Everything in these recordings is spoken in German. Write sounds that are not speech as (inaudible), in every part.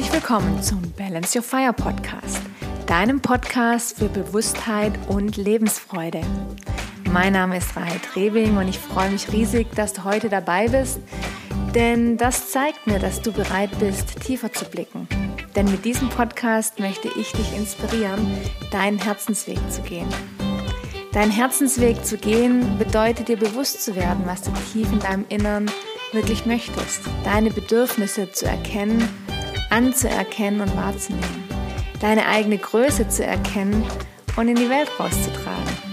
Herzlich willkommen zum Balance Your Fire Podcast, deinem Podcast für Bewusstheit und Lebensfreude. Mein Name ist Rahel Trebing und ich freue mich riesig, dass du heute dabei bist, denn das zeigt mir, dass du bereit bist, tiefer zu blicken. Denn mit diesem Podcast möchte ich dich inspirieren, deinen Herzensweg zu gehen. Deinen Herzensweg zu gehen bedeutet dir bewusst zu werden, was du tief in deinem Innern wirklich möchtest, deine Bedürfnisse zu erkennen, anzuerkennen und wahrzunehmen, deine eigene Größe zu erkennen und in die Welt rauszutragen.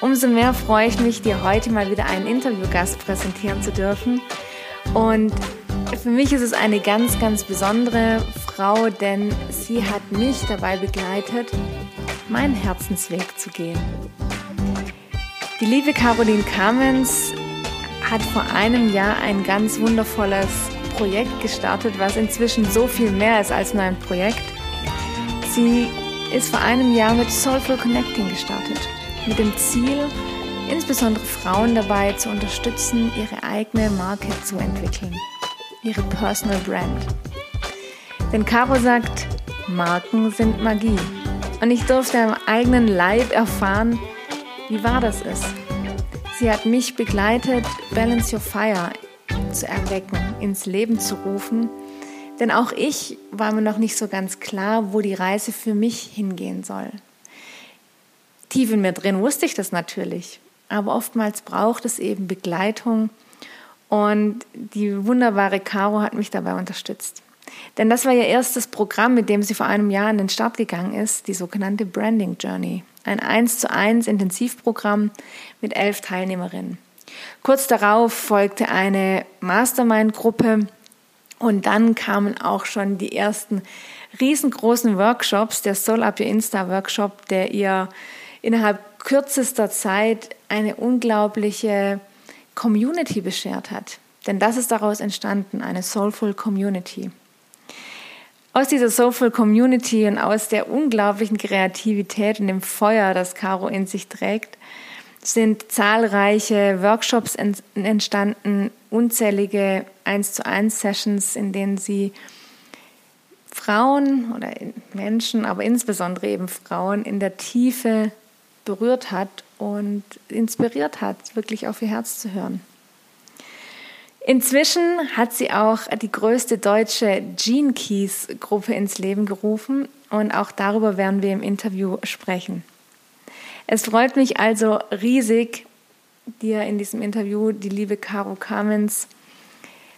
Umso mehr freue ich mich, dir heute mal wieder einen Interviewgast präsentieren zu dürfen. Und für mich ist es eine ganz, ganz besondere Frau, denn sie hat mich dabei begleitet, meinen Herzensweg zu gehen. Die liebe Caroline Kamens hat vor einem Jahr ein ganz wundervolles Projekt gestartet, was inzwischen so viel mehr ist als nur ein Projekt. Sie ist vor einem Jahr mit Soulful Connecting gestartet, mit dem Ziel, insbesondere Frauen dabei zu unterstützen, ihre eigene Marke zu entwickeln, ihre Personal Brand. Denn Caro sagt, Marken sind Magie. Und ich durfte am eigenen Leib erfahren, wie wahr das ist. Sie hat mich begleitet, Balance Your Fire zu erwecken, ins Leben zu rufen. Denn auch ich war mir noch nicht so ganz klar, wo die Reise für mich hingehen soll. Tief in mir drin wusste ich das natürlich, aber oftmals braucht es eben Begleitung und die wunderbare Caro hat mich dabei unterstützt. Denn das war ihr erstes Programm, mit dem sie vor einem Jahr an den Start gegangen ist, die sogenannte Branding Journey. Ein 1 zu 1 Intensivprogramm mit elf Teilnehmerinnen. Kurz darauf folgte eine Mastermind-Gruppe und dann kamen auch schon die ersten riesengroßen Workshops, der Soul Up Your Insta Workshop, der ihr innerhalb kürzester Zeit eine unglaubliche Community beschert hat. Denn das ist daraus entstanden, eine Soulful Community. Aus dieser Soulful Community und aus der unglaublichen Kreativität und dem Feuer, das Caro in sich trägt, sind zahlreiche Workshops entstanden, unzählige 1 zu 1 Sessions, in denen sie Frauen oder Menschen, aber insbesondere eben Frauen in der Tiefe berührt hat und inspiriert hat, wirklich auf ihr Herz zu hören. Inzwischen hat sie auch die größte deutsche Gene Keys Gruppe ins Leben gerufen und auch darüber werden wir im Interview sprechen. Es freut mich also riesig, dir in diesem Interview die liebe Caro Kamens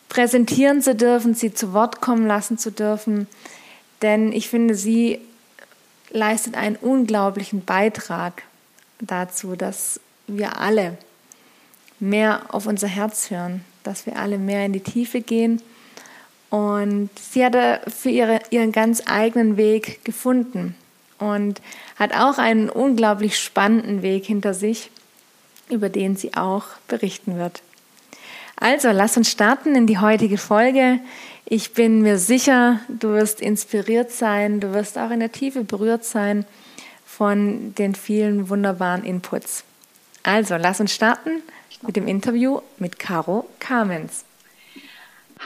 präsentieren zu dürfen, sie zu Wort kommen lassen zu dürfen, denn ich finde, sie leistet einen unglaublichen Beitrag dazu, dass wir alle mehr auf unser Herz hören, dass wir alle mehr in die Tiefe gehen. Und sie hatte für ihre, ihren ganz eigenen Weg gefunden und hat auch einen unglaublich spannenden Weg hinter sich, über den sie auch berichten wird. Also, lass uns starten in die heutige Folge. Ich bin mir sicher, du wirst inspiriert sein, du wirst auch in der Tiefe berührt sein von den vielen wunderbaren Inputs. Also, lass uns starten mit dem Interview mit Caro Kamens.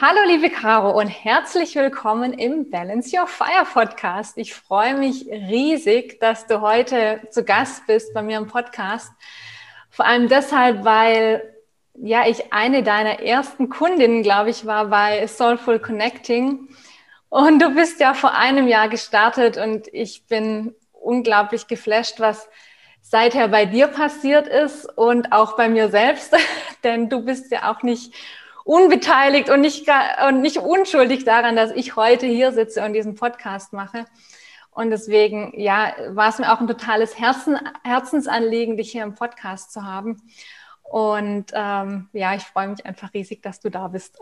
Hallo liebe Caro und herzlich willkommen im Balance Your Fire Podcast. Ich freue mich riesig, dass du heute zu Gast bist bei mir im Podcast. Vor allem deshalb, weil ja ich eine deiner ersten Kundinnen, glaube ich, war bei Soulful Connecting. Und du bist ja vor einem Jahr gestartet und ich bin unglaublich geflasht, was seither bei dir passiert ist und auch bei mir selbst, (laughs) denn du bist ja auch nicht unbeteiligt und nicht, und nicht unschuldig daran, dass ich heute hier sitze und diesen Podcast mache. Und deswegen, ja, war es mir auch ein totales Herzen, Herzensanliegen, dich hier im Podcast zu haben. Und ähm, ja, ich freue mich einfach riesig, dass du da bist.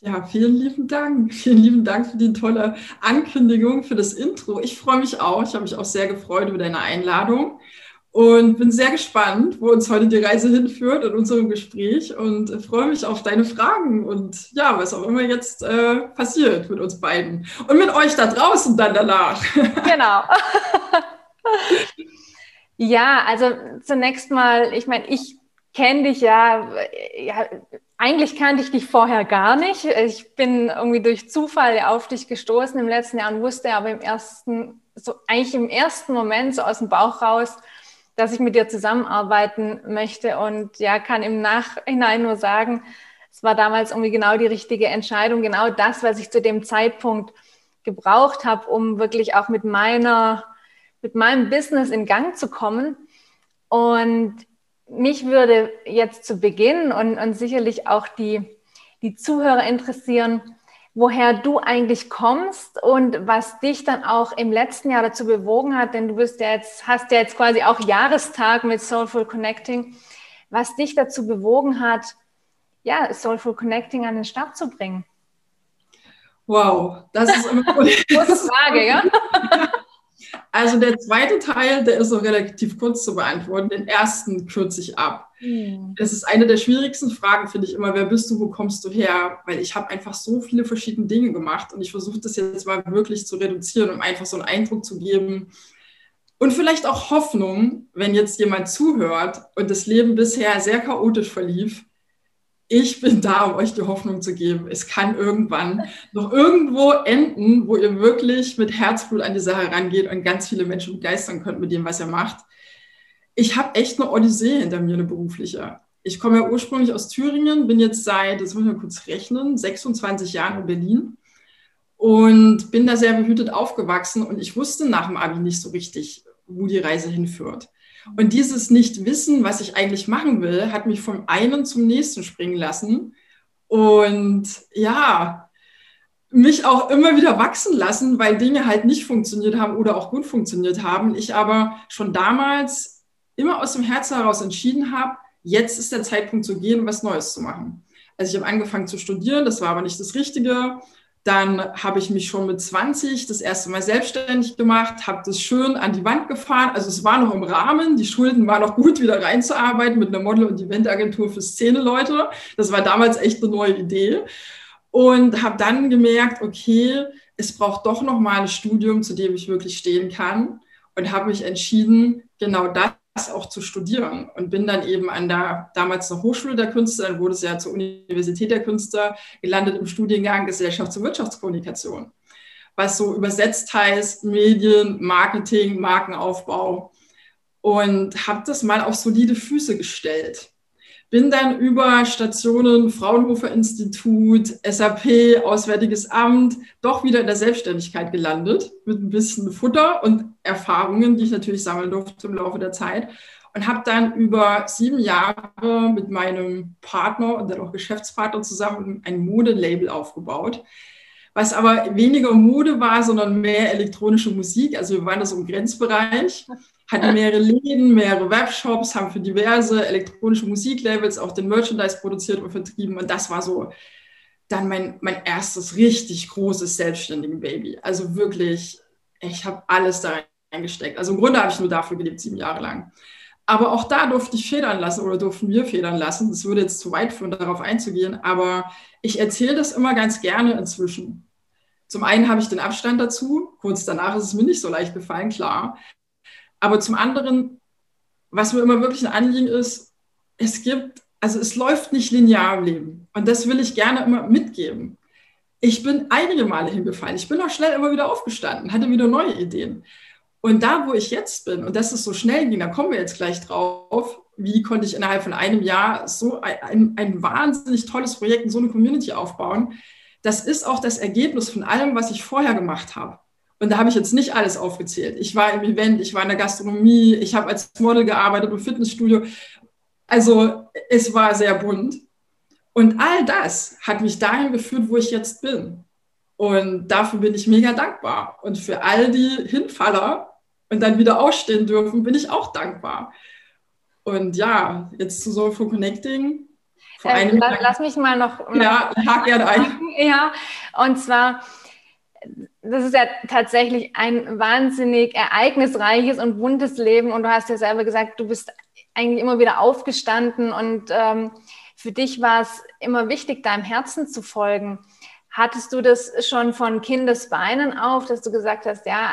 Ja, vielen lieben Dank. Vielen lieben Dank für die tolle Ankündigung, für das Intro. Ich freue mich auch. Ich habe mich auch sehr gefreut über deine Einladung und bin sehr gespannt, wo uns heute die Reise hinführt in unserem Gespräch und freue mich auf deine Fragen und ja, was auch immer jetzt äh, passiert mit uns beiden und mit euch da draußen dann danach. (laughs) Genau. ja, also zunächst mal, ich meine, ich kenne dich ja, ja eigentlich kannte ich dich vorher gar nicht. Ich bin irgendwie durch Zufall auf dich gestoßen im letzten Jahr und wusste aber im ersten, so eigentlich im ersten Moment so aus dem Bauch raus, dass ich mit dir zusammenarbeiten möchte und ja, kann im Nachhinein nur sagen, es war damals irgendwie genau die richtige Entscheidung, genau das, was ich zu dem Zeitpunkt gebraucht habe, um wirklich auch mit meiner, mit meinem Business in Gang zu kommen. Und mich würde jetzt zu Beginn und, und sicherlich auch die, die Zuhörer interessieren, woher du eigentlich kommst und was dich dann auch im letzten Jahr dazu bewogen hat, denn du bist ja jetzt, hast ja jetzt quasi auch Jahrestag mit Soulful Connecting, was dich dazu bewogen hat, ja, Soulful Connecting an den Start zu bringen. Wow, das ist (laughs) eine große Frage, ja? Also der zweite Teil, der ist so relativ kurz zu beantworten. Den ersten kürze ich ab. Mhm. Das ist eine der schwierigsten Fragen, finde ich immer. Wer bist du, wo kommst du her? Weil ich habe einfach so viele verschiedene Dinge gemacht und ich versuche das jetzt mal wirklich zu reduzieren, um einfach so einen Eindruck zu geben. Und vielleicht auch Hoffnung, wenn jetzt jemand zuhört und das Leben bisher sehr chaotisch verlief, ich bin da, um euch die Hoffnung zu geben. Es kann irgendwann noch irgendwo enden, wo ihr wirklich mit Herzblut an die Sache rangeht und ganz viele Menschen begeistern könnt mit dem, was ihr macht. Ich habe echt eine Odyssee hinter mir, eine berufliche. Ich komme ja ursprünglich aus Thüringen, bin jetzt seit, das muss ich mal kurz rechnen, 26 Jahren in Berlin und bin da sehr behütet aufgewachsen und ich wusste nach dem Abi nicht so richtig, wo die Reise hinführt. Und dieses Nicht-Wissen, was ich eigentlich machen will, hat mich vom einen zum nächsten springen lassen. Und ja, mich auch immer wieder wachsen lassen, weil Dinge halt nicht funktioniert haben oder auch gut funktioniert haben. Ich aber schon damals immer aus dem Herzen heraus entschieden habe, jetzt ist der Zeitpunkt zu gehen, was Neues zu machen. Also ich habe angefangen zu studieren, das war aber nicht das Richtige. Dann habe ich mich schon mit 20 das erste Mal selbstständig gemacht, habe das schön an die Wand gefahren. Also es war noch im Rahmen, die Schulden waren noch gut, wieder reinzuarbeiten mit einer Model- und Eventagentur für Szene-Leute. Das war damals echt eine neue Idee. Und habe dann gemerkt, okay, es braucht doch noch mal ein Studium, zu dem ich wirklich stehen kann. Und habe mich entschieden, genau das auch zu studieren und bin dann eben an der damals noch Hochschule der Künste, dann wurde es ja zur Universität der Künste gelandet im Studiengang Gesellschafts- und Wirtschaftskommunikation, was so übersetzt heißt Medien, Marketing, Markenaufbau und habe das mal auf solide Füße gestellt. Bin dann über Stationen Fraunhofer Institut, SAP, Auswärtiges Amt, doch wieder in der Selbstständigkeit gelandet, mit ein bisschen Futter und Erfahrungen, die ich natürlich sammeln durfte im Laufe der Zeit. Und habe dann über sieben Jahre mit meinem Partner und dann auch Geschäftspartner zusammen ein Modelabel aufgebaut, was aber weniger Mode war, sondern mehr elektronische Musik. Also wir waren das im Grenzbereich hatten mehrere Läden, mehrere Webshops, haben für diverse elektronische Musiklabels auch den Merchandise produziert und vertrieben. Und das war so dann mein, mein erstes richtig großes selbstständigen Baby. Also wirklich, ich habe alles da reingesteckt. Also im Grunde habe ich nur dafür gelebt, sieben Jahre lang. Aber auch da durfte ich federn lassen oder durften wir federn lassen. Das würde jetzt zu weit führen, darauf einzugehen. Aber ich erzähle das immer ganz gerne inzwischen. Zum einen habe ich den Abstand dazu. Kurz danach ist es mir nicht so leicht gefallen, klar. Aber zum anderen, was mir immer wirklich ein Anliegen ist, es gibt, also es läuft nicht linear im Leben. Und das will ich gerne immer mitgeben. Ich bin einige Male hingefallen. Ich bin auch schnell immer wieder aufgestanden, hatte wieder neue Ideen. Und da, wo ich jetzt bin, und das ist so schnell ging, da kommen wir jetzt gleich drauf, wie konnte ich innerhalb von einem Jahr so ein, ein, wahnsinnig tolles Projekt und so eine Community aufbauen, das ist auch das Ergebnis von allem, was ich vorher gemacht habe. Und da habe ich jetzt nicht alles aufgezählt. Ich war im Event, ich war in der Gastronomie, ich habe als Model gearbeitet im Fitnessstudio. Also es war sehr bunt. Und all das hat mich dahin geführt, wo ich jetzt bin. Und dafür bin ich mega dankbar. Und für all die Hinfaller und dann wieder ausstehen dürfen, bin ich auch dankbar. Und ja, jetzt zu Soulful Connecting. Vor äh, lass, lass mich mal noch. Ja, hak gerne ein. Ja, und zwar das ist ja tatsächlich ein wahnsinnig ereignisreiches und buntes Leben. Und du hast ja selber gesagt, du bist eigentlich immer wieder aufgestanden und ähm, für dich war es immer wichtig, deinem Herzen zu folgen. Hattest du das schon von Kindesbeinen auf, dass du gesagt hast, ja,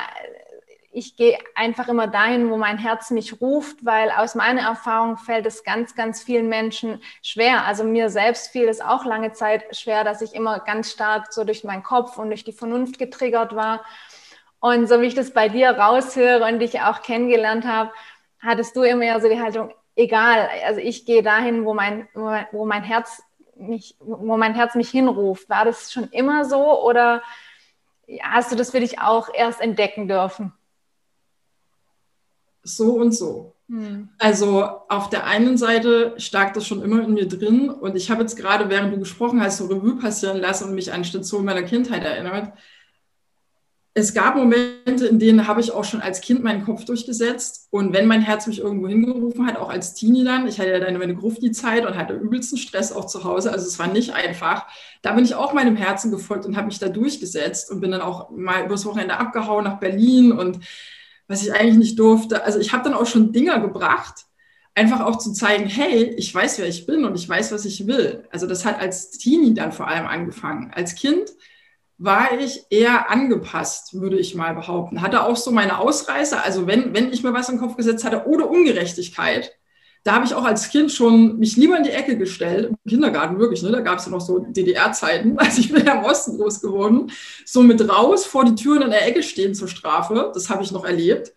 ich gehe einfach immer dahin, wo mein Herz mich ruft, weil aus meiner Erfahrung fällt es ganz, ganz vielen Menschen schwer. Also mir selbst fiel es auch lange Zeit schwer, dass ich immer ganz stark so durch meinen Kopf und durch die Vernunft getriggert war. Und so wie ich das bei dir raushöre und dich auch kennengelernt habe, hattest du immer ja so die Haltung, egal, also ich gehe dahin, wo mein, wo mein Herz mich, wo mein Herz mich hinruft. War das schon immer so oder hast du das für dich auch erst entdecken dürfen? So und so. Hm. Also auf der einen Seite stark das schon immer in mir drin und ich habe jetzt gerade, während du gesprochen hast, so Revue passieren lassen und mich an Stationen meiner Kindheit erinnert es gab Momente, in denen habe ich auch schon als Kind meinen Kopf durchgesetzt. Und wenn mein Herz mich irgendwo hingerufen hat, auch als Teenie dann, ich hatte ja dann meine Grufti-Zeit und hatte übelsten Stress auch zu Hause, also es war nicht einfach, da bin ich auch meinem Herzen gefolgt und habe mich da durchgesetzt und bin dann auch mal übers Wochenende abgehauen nach Berlin und was ich eigentlich nicht durfte. Also ich habe dann auch schon Dinger gebracht, einfach auch zu zeigen, hey, ich weiß, wer ich bin und ich weiß, was ich will. Also das hat als Teenie dann vor allem angefangen. Als Kind war ich eher angepasst, würde ich mal behaupten. Hatte auch so meine Ausreißer, also wenn, wenn ich mir was in den Kopf gesetzt hatte oder Ungerechtigkeit, da habe ich auch als Kind schon mich lieber in die Ecke gestellt, im Kindergarten wirklich, ne? da gab es ja noch so DDR-Zeiten, (laughs) also ich bin ja im Osten groß geworden, so mit raus vor die Türen in der Ecke stehen zur Strafe, das habe ich noch erlebt.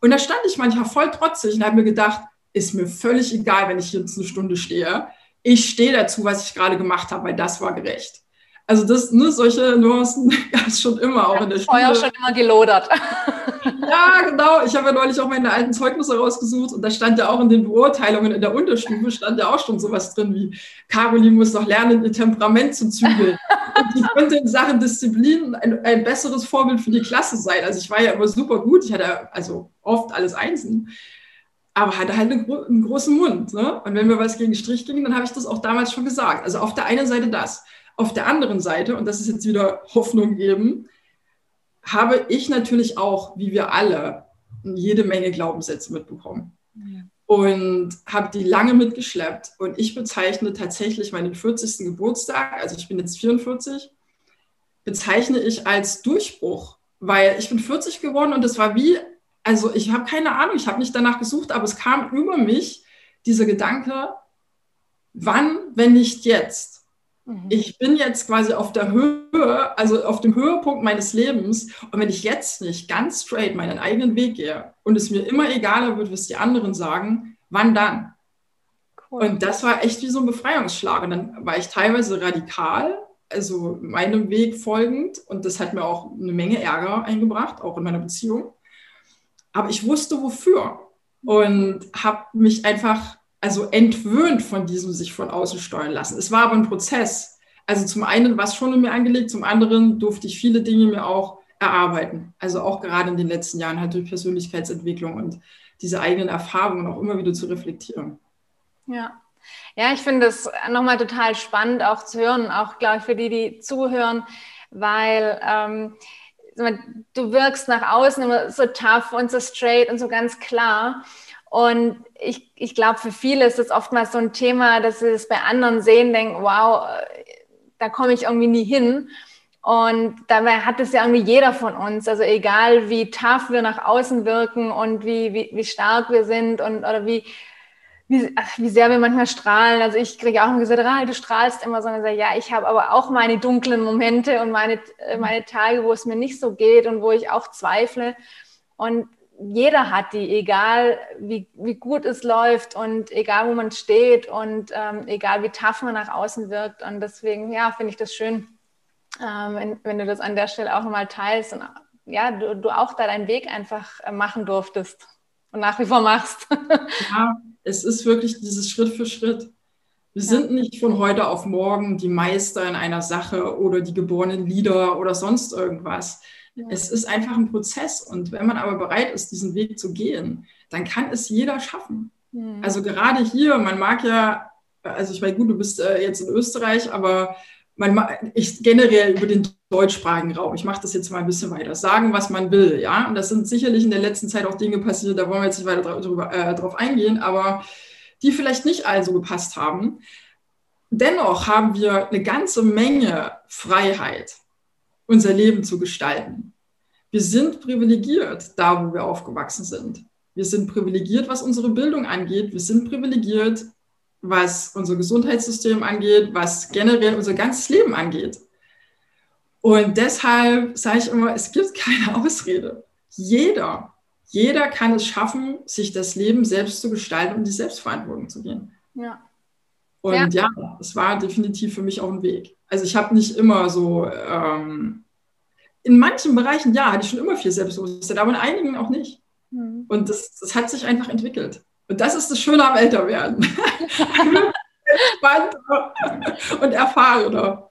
Und da stand ich manchmal voll trotzig und habe mir gedacht, ist mir völlig egal, wenn ich jetzt eine Stunde stehe. Ich stehe dazu, was ich gerade gemacht habe, weil das war gerecht. Also das, ne, solche Nuancen (laughs) gab es schon immer, auch in der Schule. Feuer schon immer gelodert. ja, genau. Ich habe ja neulich auch meine alten Zeugnisse rausgesucht und da stand ja auch in den Beurteilungen in der Unterstufe, stand ja auch schon sowas drin wie, Caroline muss doch lernen, ihr Temperament zu zügeln. (laughs) und die könnte in Sachen Disziplin ein, ein besseres Vorbild für die Klasse sein. Also ich war ja immer super gut. Ich hatte also oft alles Einsen aber hatte halt einen, einen großen Mund. Ne? Und wenn mir was gegen Strich ging, dann habe ich das auch damals schon gesagt. Also auf der einen Seite das. Auf der anderen Seite, und das ist jetzt wieder Hoffnung geben, habe ich natürlich auch, wie wir alle, jede Menge Glaubenssätze mitbekommen. Ja. Und habe die lange mitgeschleppt. Und ich bezeichne tatsächlich meinen 40. Geburtstag, also ich bin jetzt 44, bezeichne ich als Durchbruch, weil ich bin 40 geworden und es war wie, also ich habe keine Ahnung, ich habe nicht danach gesucht, aber es kam über mich dieser Gedanke, wann, wenn nicht jetzt? Mhm. Ich bin jetzt quasi auf der Höhe, also auf dem Höhepunkt meines Lebens. Und wenn ich jetzt nicht ganz straight meinen eigenen Weg gehe und es mir immer egaler wird, was die anderen sagen, wann dann? Cool. Und das war echt wie so ein Befreiungsschlag. Und dann war ich teilweise radikal, also meinem Weg folgend. Und das hat mir auch eine Menge Ärger eingebracht, auch in meiner Beziehung. Aber ich wusste wofür und habe mich einfach also entwöhnt von diesem sich von außen steuern lassen. Es war aber ein Prozess. Also zum einen war es schon in mir angelegt, zum anderen durfte ich viele Dinge mir auch erarbeiten. Also auch gerade in den letzten Jahren halt durch Persönlichkeitsentwicklung und diese eigenen Erfahrungen auch immer wieder zu reflektieren. Ja. Ja, ich finde es nochmal total spannend auch zu hören, auch glaube ich für die, die zuhören, weil ähm, du wirkst nach außen immer so tough und so straight und so ganz klar. Und ich, ich glaube, für viele ist es oftmals so ein Thema, dass sie es bei anderen sehen, denken, wow, da komme ich irgendwie nie hin. Und dabei hat es ja irgendwie jeder von uns. Also egal, wie tough wir nach außen wirken und wie, wie, wie stark wir sind und oder wie, wie, wie sehr wir manchmal strahlen. Also ich kriege auch immer gesagt, Rahel, du strahlst immer so. Und ich sage, ja, ich habe aber auch meine dunklen Momente und meine, meine Tage, wo es mir nicht so geht und wo ich auch zweifle. Und jeder hat die, egal wie, wie gut es läuft und egal wo man steht und ähm, egal wie tough man nach außen wirkt. Und deswegen, ja, finde ich das schön, ähm, wenn, wenn, du das an der Stelle auch nochmal teilst und ja, du, du auch da deinen Weg einfach äh, machen durftest und nach wie vor machst. (laughs) ja, es ist wirklich dieses Schritt für Schritt. Wir ja. sind nicht von heute auf morgen die Meister in einer Sache oder die geborenen Lieder oder sonst irgendwas es ist einfach ein Prozess und wenn man aber bereit ist, diesen Weg zu gehen, dann kann es jeder schaffen. Mhm. Also gerade hier, man mag ja, also ich meine, gut, du bist äh, jetzt in Österreich, aber man, ich generell über den deutschsprachigen Raum, ich mache das jetzt mal ein bisschen weiter, sagen, was man will, ja. Und das sind sicherlich in der letzten Zeit auch Dinge passiert, da wollen wir jetzt nicht weiter drüber, äh, drauf eingehen, aber die vielleicht nicht allen so gepasst haben. Dennoch haben wir eine ganze Menge Freiheit unser Leben zu gestalten. wir sind privilegiert da, wo wir aufgewachsen sind. Wir sind privilegiert, was unsere Bildung angeht. Wir sind privilegiert, was unser Gesundheitssystem angeht, was generell unser ganzes Leben angeht. Und deshalb sage ich immer, es gibt keine (laughs) Ausrede. Jeder, jeder kann es schaffen, sich das Leben selbst zu gestalten und die Selbstverantwortung zu gehen. Ja. Und ja, es war definitiv für mich auch ein Weg. Also ich habe nicht immer so, ähm, in manchen Bereichen, ja, hatte ich schon immer viel Selbstbewusstsein, aber in einigen auch nicht. Mhm. Und das, das hat sich einfach entwickelt. Und das ist das Schöne am Älterwerden. Entspannter und erfahrener.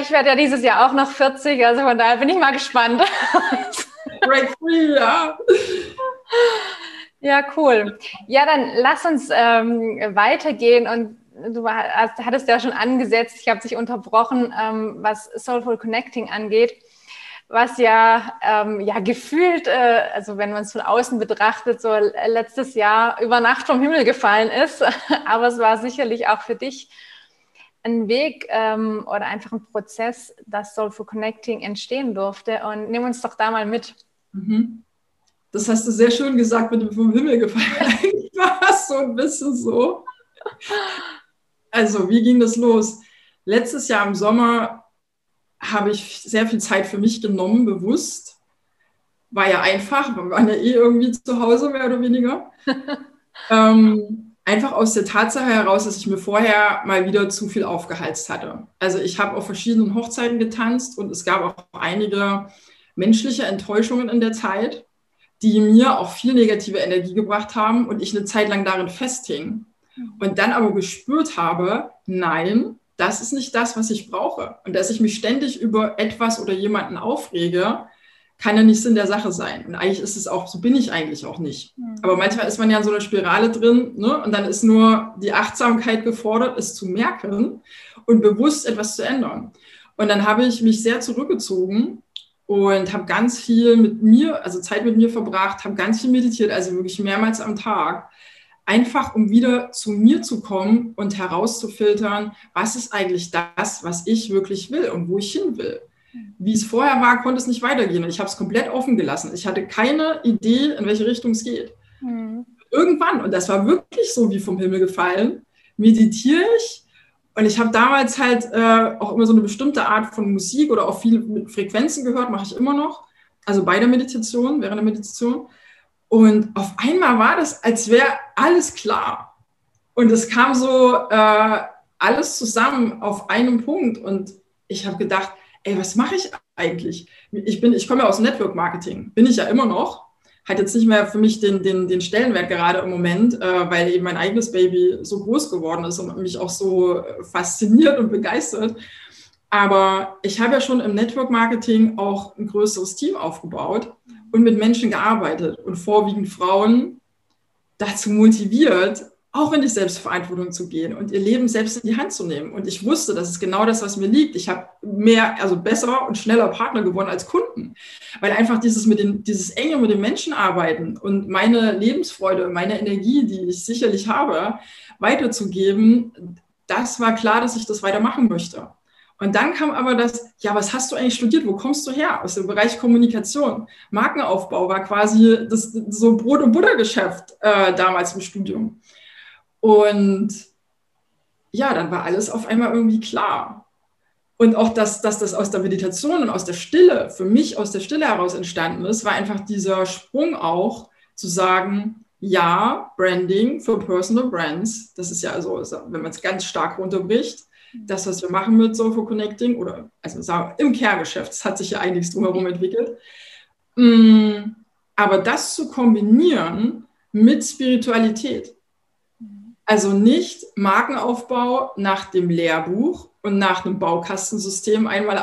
Ich werde ja dieses Jahr auch noch 40, also von daher bin ich mal gespannt. Break free, ja. Ja, cool. Ja, dann lass uns ähm, weitergehen und du hattest ja schon angesetzt, ich habe dich unterbrochen, ähm, was Soulful Connecting angeht was ja, ähm, ja gefühlt, äh, also wenn man es von außen betrachtet, so letztes Jahr über Nacht vom Himmel gefallen ist. (laughs) Aber es war sicherlich auch für dich ein Weg ähm, oder einfach ein Prozess, dass Soulful Connecting entstehen durfte. Und nimm uns doch da mal mit. Mhm. Das hast du sehr schön gesagt mit dem vom Himmel gefallen. (laughs) Eigentlich war es so ein bisschen so. Also, wie ging das los? Letztes Jahr im Sommer habe ich sehr viel Zeit für mich genommen, bewusst. War ja einfach, wir waren ja eh irgendwie zu Hause, mehr oder weniger. (laughs) ähm, einfach aus der Tatsache heraus, dass ich mir vorher mal wieder zu viel aufgeheizt hatte. Also ich habe auf verschiedenen Hochzeiten getanzt und es gab auch einige menschliche Enttäuschungen in der Zeit, die mir auch viel negative Energie gebracht haben und ich eine Zeit lang darin festhing. Und dann aber gespürt habe, nein, das ist nicht das, was ich brauche. Und dass ich mich ständig über etwas oder jemanden aufrege, kann ja nicht Sinn der Sache sein. Und eigentlich ist es auch, so bin ich eigentlich auch nicht. Mhm. Aber manchmal ist man ja in so einer Spirale drin ne? und dann ist nur die Achtsamkeit gefordert, es zu merken und bewusst etwas zu ändern. Und dann habe ich mich sehr zurückgezogen und habe ganz viel mit mir, also Zeit mit mir verbracht, habe ganz viel meditiert, also wirklich mehrmals am Tag einfach um wieder zu mir zu kommen und herauszufiltern, was ist eigentlich das, was ich wirklich will und wo ich hin will. Wie es vorher war, konnte es nicht weitergehen. Ich habe es komplett offen gelassen. Ich hatte keine Idee, in welche Richtung es geht. Mhm. Irgendwann, und das war wirklich so wie vom Himmel gefallen, meditiere ich. Und ich habe damals halt äh, auch immer so eine bestimmte Art von Musik oder auch viele Frequenzen gehört, mache ich immer noch. Also bei der Meditation, während der Meditation. Und auf einmal war das, als wäre alles klar. Und es kam so äh, alles zusammen auf einem Punkt. Und ich habe gedacht, ey, was mache ich eigentlich? Ich, ich komme ja aus Network Marketing, bin ich ja immer noch. Hat jetzt nicht mehr für mich den, den, den Stellenwert gerade im Moment, äh, weil eben mein eigenes Baby so groß geworden ist und mich auch so äh, fasziniert und begeistert. Aber ich habe ja schon im Network Marketing auch ein größeres Team aufgebaut und mit Menschen gearbeitet und vorwiegend Frauen dazu motiviert, auch in die Selbstverantwortung zu gehen und ihr Leben selbst in die Hand zu nehmen. Und ich wusste, das ist genau das, was mir liegt. Ich habe mehr, also besser und schneller Partner gewonnen als Kunden, weil einfach dieses mit den, dieses enge mit den Menschen arbeiten und meine Lebensfreude, meine Energie, die ich sicherlich habe, weiterzugeben, das war klar, dass ich das weitermachen möchte. Und dann kam aber das, ja, was hast du eigentlich studiert? Wo kommst du her? Aus dem Bereich Kommunikation. Markenaufbau war quasi das, so Brot- und Buttergeschäft äh, damals im Studium. Und ja, dann war alles auf einmal irgendwie klar. Und auch, dass, dass das aus der Meditation und aus der Stille, für mich aus der Stille heraus entstanden ist, war einfach dieser Sprung auch zu sagen, ja, Branding für Personal Brands, das ist ja also, wenn man es ganz stark runterbricht, das, was wir machen mit Soulful Connecting oder also sagen, im Kerngeschäft, es hat sich ja einiges drumherum entwickelt. Mm, aber das zu kombinieren mit Spiritualität. Also nicht Markenaufbau nach dem Lehrbuch und nach einem Baukastensystem einmal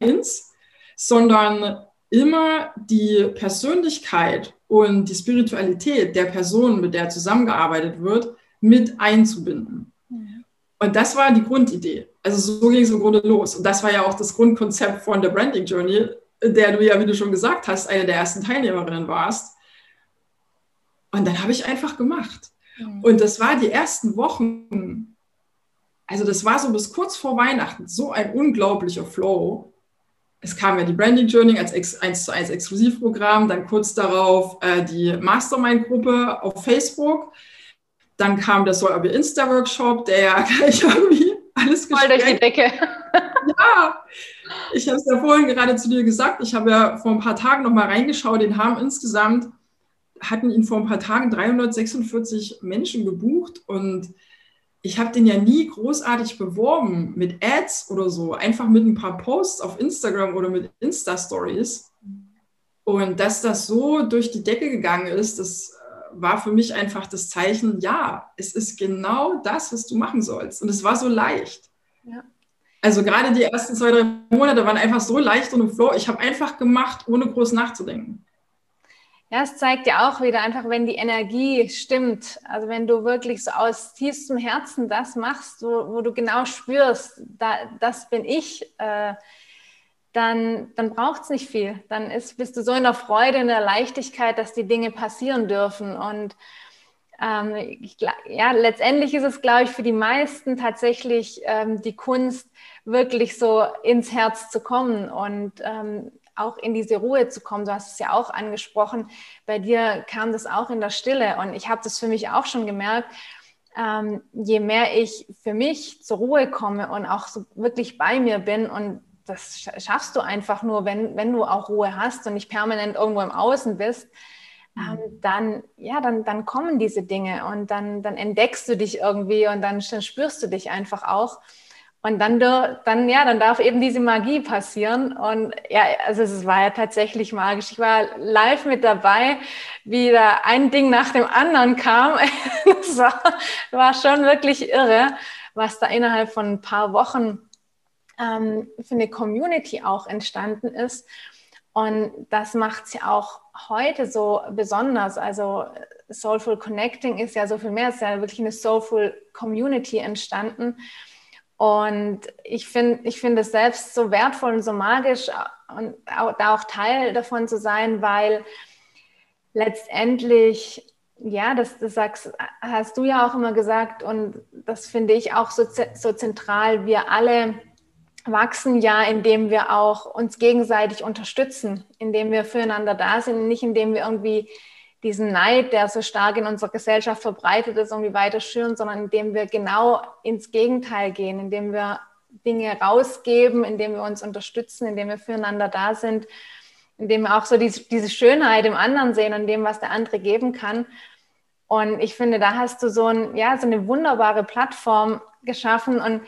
eins, sondern immer die Persönlichkeit und die Spiritualität der Person, mit der zusammengearbeitet wird, mit einzubinden. Und das war die Grundidee. Also so ging es im Grunde los. Und das war ja auch das Grundkonzept von der Branding Journey, der du ja, wie du schon gesagt hast, eine der ersten Teilnehmerinnen warst. Und dann habe ich einfach gemacht. Mhm. Und das war die ersten Wochen, also das war so bis kurz vor Weihnachten, so ein unglaublicher Flow. es kam ja die Branding Journey als 1 zu 1 Exklusivprogramm, dann kurz darauf äh, die Mastermind-Gruppe auf Facebook. Dann kam der Soll aber Insta-Workshop, der ja (laughs) gleich irgendwie alles Voll durch die Decke. ja, ich habe es ja vorhin gerade zu dir gesagt. Ich habe ja vor ein paar Tagen noch mal reingeschaut. Den haben insgesamt, hatten ihn vor ein paar Tagen 346 Menschen gebucht und ich habe den ja nie großartig beworben mit Ads oder so, einfach mit ein paar Posts auf Instagram oder mit Insta-Stories. Und dass das so durch die Decke gegangen ist, das war für mich einfach das Zeichen, ja, es ist genau das, was du machen sollst. Und es war so leicht. Ja. Also gerade die ersten zwei, drei Monate waren einfach so leicht und im Flow. Ich habe einfach gemacht, ohne groß nachzudenken. Ja, es zeigt ja auch wieder einfach, wenn die Energie stimmt, also wenn du wirklich so aus tiefstem Herzen das machst, wo, wo du genau spürst, da, das bin ich, äh, dann, dann braucht es nicht viel. Dann ist, bist du so in der Freude, in der Leichtigkeit, dass die Dinge passieren dürfen. Und ähm, ich, ja, letztendlich ist es, glaube ich, für die meisten tatsächlich ähm, die Kunst, wirklich so ins Herz zu kommen und ähm, auch in diese Ruhe zu kommen. Du hast es ja auch angesprochen. Bei dir kam das auch in der Stille und ich habe das für mich auch schon gemerkt. Ähm, je mehr ich für mich zur Ruhe komme und auch so wirklich bei mir bin und das schaffst du einfach nur, wenn, wenn du auch Ruhe hast und nicht permanent irgendwo im Außen bist, ähm, mhm. dann, ja, dann, dann kommen diese Dinge und dann, dann entdeckst du dich irgendwie und dann, dann spürst du dich einfach auch. Und dann, dann, ja, dann darf eben diese Magie passieren. Und ja, also es war ja tatsächlich magisch. Ich war live mit dabei, wie da ein Ding nach dem anderen kam. (laughs) Das war, war schon wirklich irre, was da innerhalb von ein paar Wochen ähm, für eine Community auch entstanden ist. Und das macht es ja auch heute so besonders. Also Soulful Connecting ist ja so viel mehr. Es ist ja wirklich eine Soulful Community entstanden. Und ich finde ich finde es selbst so wertvoll und so magisch und auch, da auch Teil davon zu sein, weil letztendlich, ja, das, das sagst, hast du ja auch immer gesagt und das finde ich auch so, so zentral. Wir alle wachsen ja, indem wir auch uns gegenseitig unterstützen, indem wir füreinander da sind, nicht indem wir irgendwie diesen Neid, der so stark in unserer Gesellschaft verbreitet ist, irgendwie weiter schüren, sondern indem wir genau ins Gegenteil gehen, indem wir Dinge rausgeben, indem wir uns unterstützen, indem wir füreinander da sind, indem wir auch so diese, diese Schönheit im anderen sehen und dem, was der andere geben kann. Und ich finde, da hast du so, ein, ja, so eine wunderbare Plattform geschaffen. Und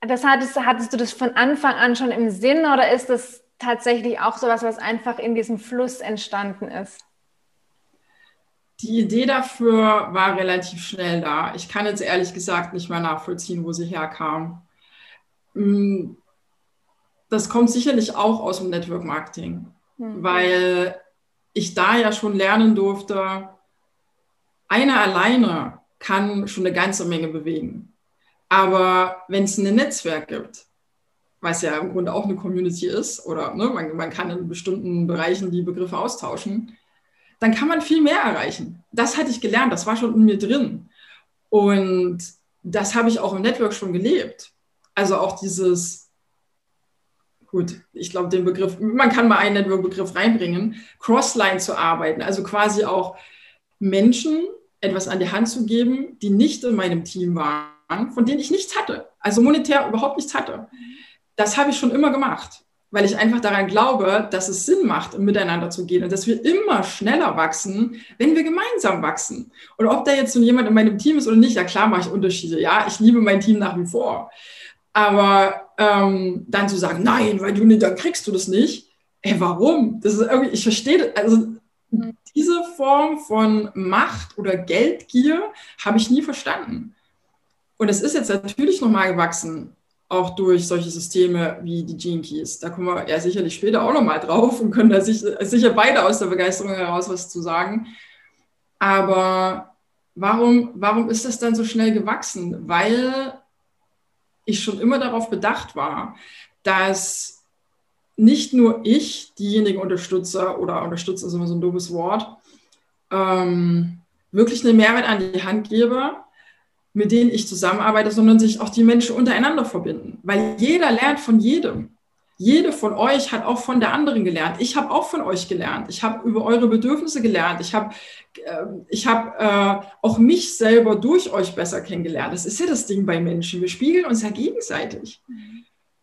das hattest, hattest du das von Anfang an schon im Sinn oder ist das tatsächlich auch so etwas, was einfach in diesem Fluss entstanden ist? Die Idee dafür war relativ schnell da. Ich kann jetzt ehrlich gesagt nicht mehr nachvollziehen, wo sie herkam. Mm, das kommt sicherlich auch aus dem Network Marketing, mhm. weil ich da ja schon lernen durfte, einer alleine kann schon eine ganze Menge bewegen. Aber wenn es ein Netzwerk gibt, was ja im Grunde auch eine Community ist, oder ne, man, man kann in bestimmten Bereichen die Begriffe austauschen, dann kann man viel mehr erreichen. Das hatte ich gelernt, das war schon in mir drin. Und das habe ich auch im Network schon gelebt. Also auch dieses, gut, ich glaube, den Begriff, man kann mal einen Network-Begriff reinbringen, Crossline zu arbeiten, also quasi auch Menschen etwas an die Hand zu geben, die nicht in meinem Team waren, von denen ich nichts hatte, also monetär überhaupt nichts hatte. Das habe ich schon immer gemacht weil ich einfach daran glaube, dass es Sinn macht, miteinander zu gehen und dass wir immer schneller wachsen, wenn wir gemeinsam wachsen. Und ob da jetzt so jemand in meinem Team ist oder nicht, ja klar mache ich Unterschiede. Ja, ich liebe mein Team nach wie vor. Aber ähm, dann zu sagen, nein, weil du nicht, dann kriegst du das nicht. Ey, warum? Das ist irgendwie, ich verstehe, also diese Form von Macht oder Geldgier habe ich nie verstanden. Und es ist jetzt natürlich nochmal gewachsen auch durch solche Systeme wie die Gene Keys. Da kommen wir ja sicherlich später auch nochmal drauf und können da sicher beide aus der Begeisterung heraus was zu sagen. Aber warum, warum ist das dann so schnell gewachsen? Weil ich schon immer darauf bedacht war, dass nicht nur ich diejenigen unterstütze oder unterstütze ist immer so ein doofes Wort, ähm, wirklich eine Mehrwert an die Hand gebe, mit denen ich zusammenarbeite, sondern sich auch die Menschen untereinander verbinden. Weil jeder lernt von jedem. jede von euch hat auch von der anderen gelernt. Ich habe auch von euch gelernt. Ich habe über eure Bedürfnisse gelernt. Ich habe äh, hab, äh, auch mich selber durch euch besser kennengelernt. Das ist ja das Ding bei Menschen. Wir spiegeln uns ja gegenseitig.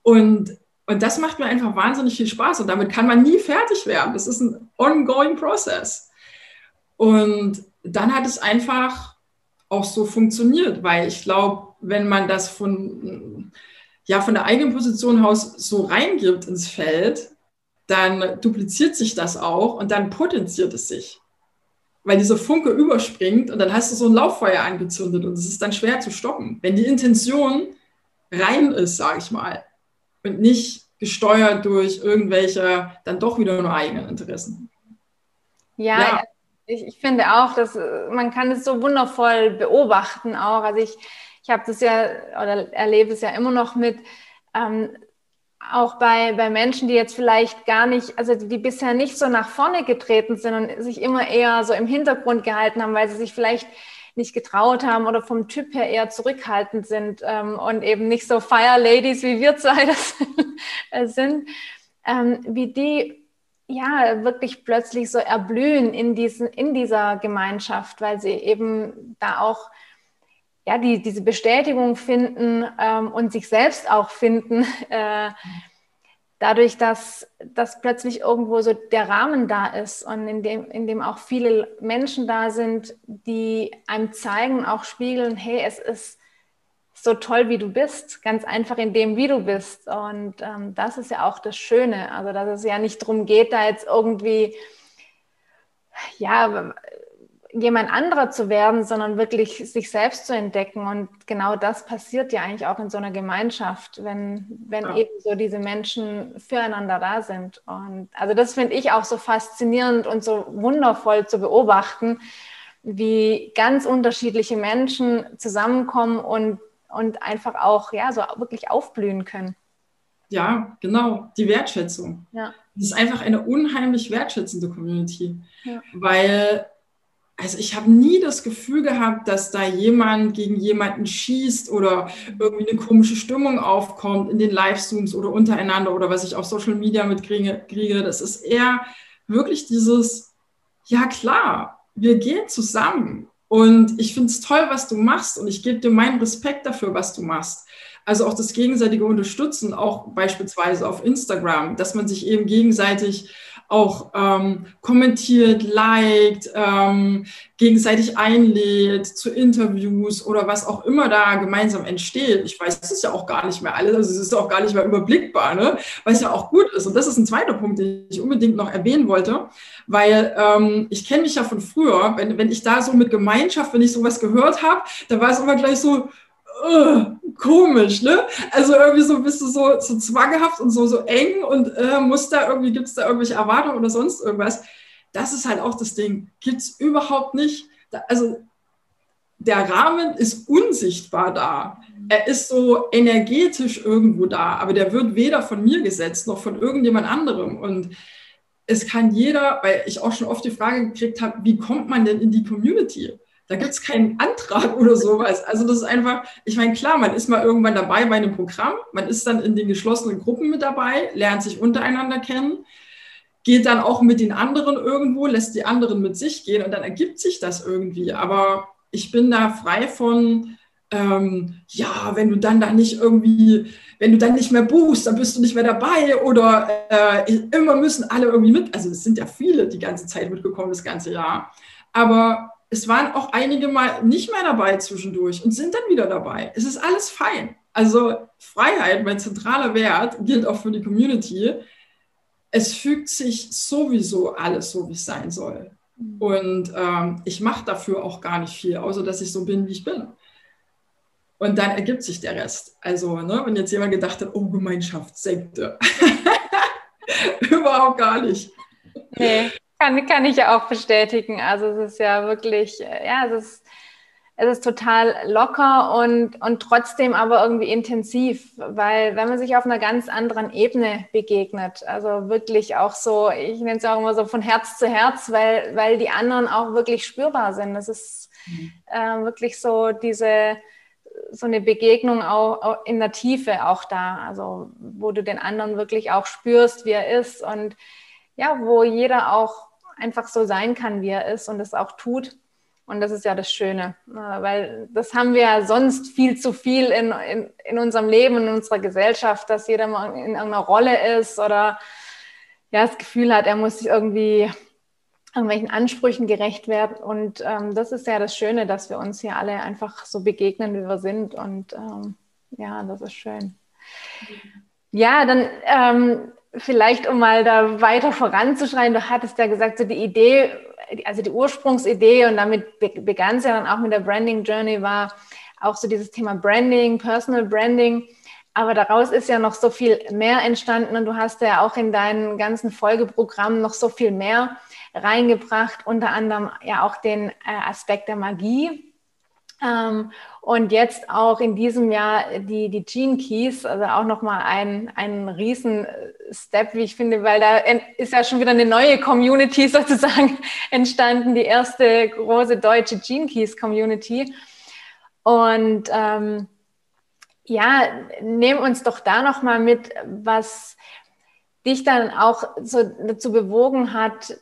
Und, und das macht mir einfach wahnsinnig viel Spaß. Und damit kann man nie fertig werden. Das ist ein ongoing process. Und dann hat es einfach auch so funktioniert, weil ich glaube, wenn man das von ja von der eigenen Position aus so reingibt ins Feld, dann dupliziert sich das auch und dann potenziert es sich. Weil dieser Funke überspringt und dann hast du so ein Lauffeuer angezündet und es ist dann schwer zu stoppen. Wenn die Intention rein ist, sage ich mal, und nicht gesteuert durch irgendwelche dann doch wieder nur eigenen Interessen. Ja, ja. Ich, ich, finde auch, dass man kann es so wundervoll beobachten auch. Also ich ich habe das ja oder erlebe es ja immer noch mit, ähm, auch bei, bei Menschen, die jetzt vielleicht gar nicht, also die bisher nicht so nach vorne getreten sind und sich immer eher so im Hintergrund gehalten haben, weil sie sich vielleicht nicht getraut haben oder vom Typ her eher zurückhaltend sind ähm, und eben nicht so Fire Ladies wie wir zwei (laughs) das sind, ähm, wie die ja wirklich plötzlich so erblühen in, diesen, in dieser Gemeinschaft, weil sie eben da auch ja, die, diese Bestätigung finden ähm, und sich selbst auch finden, (laughs) äh, dadurch, dass, dass plötzlich irgendwo so der Rahmen da ist und in dem, in dem auch viele Menschen da sind, die einem zeigen, auch spiegeln, hey, es ist so toll, wie du bist, ganz einfach in dem, wie du bist. Und ähm, das ist ja auch das Schöne, also dass es ja nicht darum geht, da jetzt irgendwie ja, jemand anderer zu werden, sondern wirklich sich selbst zu entdecken. Und genau das passiert ja eigentlich auch in so einer Gemeinschaft, wenn, wenn ja. eben so diese Menschen füreinander da sind. Und also das finde ich auch so faszinierend und so wundervoll zu beobachten, wie ganz unterschiedliche Menschen zusammenkommen und, und einfach auch ja, so wirklich aufblühen können. Ja, genau, die Wertschätzung. Ja. Das ist einfach eine unheimlich wertschätzende Community, ja. weil also ich habe nie das Gefühl gehabt, dass da jemand gegen jemanden schießt oder irgendwie eine komische Stimmung aufkommt in den Livestreams oder untereinander oder was ich auf Social Media mitkriege. Kriege. Das ist eher wirklich dieses, ja klar, wir gehen zusammen und ich finde es toll, was du machst und ich gebe dir meinen Respekt dafür, was du machst. Also auch das gegenseitige Unterstützen, auch beispielsweise auf Instagram, dass man sich eben gegenseitig auch ähm, kommentiert, liked, ähm, gegenseitig einlädt zu Interviews oder was auch immer da gemeinsam entsteht. Ich weiß, das ist ja auch gar nicht mehr alles, also es ist auch gar nicht mehr überblickbar, ne? was ja auch gut ist. Und das ist ein zweiter Punkt, den ich unbedingt noch erwähnen wollte, weil ähm, ich kenne mich ja von früher, wenn, wenn ich da so mit Gemeinschaft, wenn ich sowas gehört habe, da war es immer gleich so, komisch, ne? Also irgendwie so bist du so, so zwanghaft und so, so eng und äh, muss da irgendwie, gibt es da irgendwelche Erwartungen oder sonst irgendwas. Das ist halt auch das Ding. Gibt es überhaupt nicht. Da, also der Rahmen ist unsichtbar da. Er ist so energetisch irgendwo da, aber der wird weder von mir gesetzt noch von irgendjemand anderem. Und es kann jeder, weil ich auch schon oft die Frage gekriegt habe, wie kommt man denn in die Community? Da gibt es keinen Antrag oder sowas. Also das ist einfach, ich meine, klar, man ist mal irgendwann dabei bei einem Programm, man ist dann in den geschlossenen Gruppen mit dabei, lernt sich untereinander kennen, geht dann auch mit den anderen irgendwo, lässt die anderen mit sich gehen und dann ergibt sich das irgendwie. Aber ich bin da frei von, ähm, ja, wenn du dann da nicht irgendwie, wenn du dann nicht mehr buchst, dann bist du nicht mehr dabei oder äh, immer müssen alle irgendwie mit. Also es sind ja viele die ganze Zeit mitgekommen, das ganze Jahr. Aber es waren auch einige mal nicht mehr dabei zwischendurch und sind dann wieder dabei. Es ist alles fein. Also Freiheit, mein zentraler Wert, gilt auch für die Community. Es fügt sich sowieso alles so, wie es sein soll. Mhm. Und ähm, ich mache dafür auch gar nicht viel, außer dass ich so bin, wie ich bin. Und dann ergibt sich der Rest. Also, ne, wenn jetzt jemand gedacht hat, oh, Gemeinschaftssekte. (laughs) Überhaupt gar nicht. Nee, kann, kann ich ja auch bestätigen. Also es ist ja wirklich, äh, ja, es ist, es ist total locker und, und trotzdem aber irgendwie intensiv, weil wenn man sich auf einer ganz anderen Ebene begegnet, also wirklich auch so, ich nenne es auch immer so von Herz zu Herz, weil, weil die anderen auch wirklich spürbar sind. Das ist mhm. äh, wirklich so diese so eine Begegnung auch in der Tiefe auch da, also wo du den anderen wirklich auch spürst, wie er ist und ja, wo jeder auch einfach so sein kann, wie er ist und es auch tut. Und das ist ja das Schöne, äh, weil das haben wir ja sonst viel zu viel in, in, in unserem Leben, in unserer Gesellschaft, dass jeder mal in irgendeiner Rolle ist oder ja, das Gefühl hat, er muss sich irgendwie irgendwelchen Ansprüchen gerecht werden. Und ähm, das ist ja das Schöne, dass wir uns hier alle einfach so begegnen, wie wir sind. Und ähm, ja, das ist schön. Ja, dann ähm, vielleicht, um mal da weiter voranzuschreien, du hattest ja gesagt, so die Idee, also die Ursprungsidee und damit begann es ja dann auch mit der Branding Journey, war auch so dieses Thema Branding, Personal Branding. Aber daraus ist ja noch so viel mehr entstanden und du hast ja auch in deinen ganzen Folgeprogrammen noch so viel mehr reingebracht, unter anderem ja auch den äh, Aspekt der Magie. Ähm, und jetzt auch in diesem Jahr die, die Gene Keys, also auch nochmal ein, ein riesen Step, wie ich finde, weil da ist ja schon wieder eine neue Community (laughs) sozusagen entstanden, die erste große deutsche Gene Keys Community. Und ähm, ja, nehm uns doch da nochmal mit, was dich dann auch so dazu bewogen hat,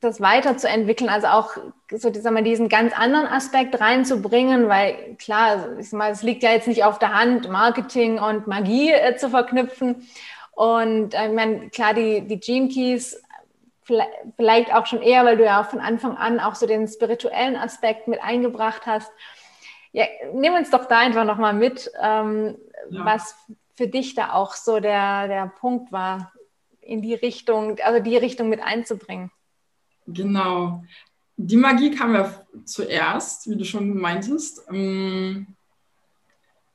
das weiterzuentwickeln, also auch so sag mal, diesen ganz anderen Aspekt reinzubringen, weil klar, ich mal, es liegt ja jetzt nicht auf der Hand, Marketing und Magie äh, zu verknüpfen. Und äh, ich meine, klar, die, die Gene Keys, vielleicht auch schon eher, weil du ja auch von Anfang an auch so den spirituellen Aspekt mit eingebracht hast. Ja, nimm uns doch da einfach nochmal mit, ähm, ja. was für dich da auch so der, der Punkt war, in die Richtung, also die Richtung mit einzubringen. Genau. Die Magie kam ja zuerst, wie du schon meintest. Ähm,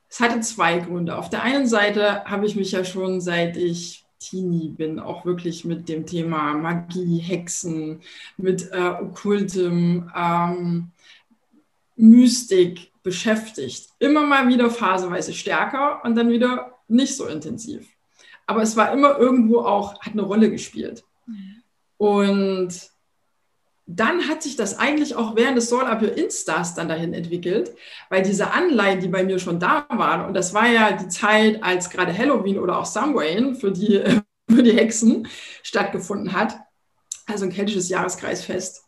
es hatte zwei Gründe. Auf der einen Seite habe ich mich ja schon seit ich Teenie bin, auch wirklich mit dem Thema Magie, Hexen, mit äh, Okkultem, ähm, Mystik beschäftigt. Immer mal wieder phasenweise stärker und dann wieder nicht so intensiv. Aber es war immer irgendwo auch, hat eine Rolle gespielt. Mhm. Und dann hat sich das eigentlich auch während des Soul Up Your Instars dann dahin entwickelt, weil diese Anleihen, die bei mir schon da waren, und das war ja die Zeit, als gerade Halloween oder auch Samhain für die, (laughs) für die Hexen stattgefunden hat, also ein keltisches Jahreskreisfest,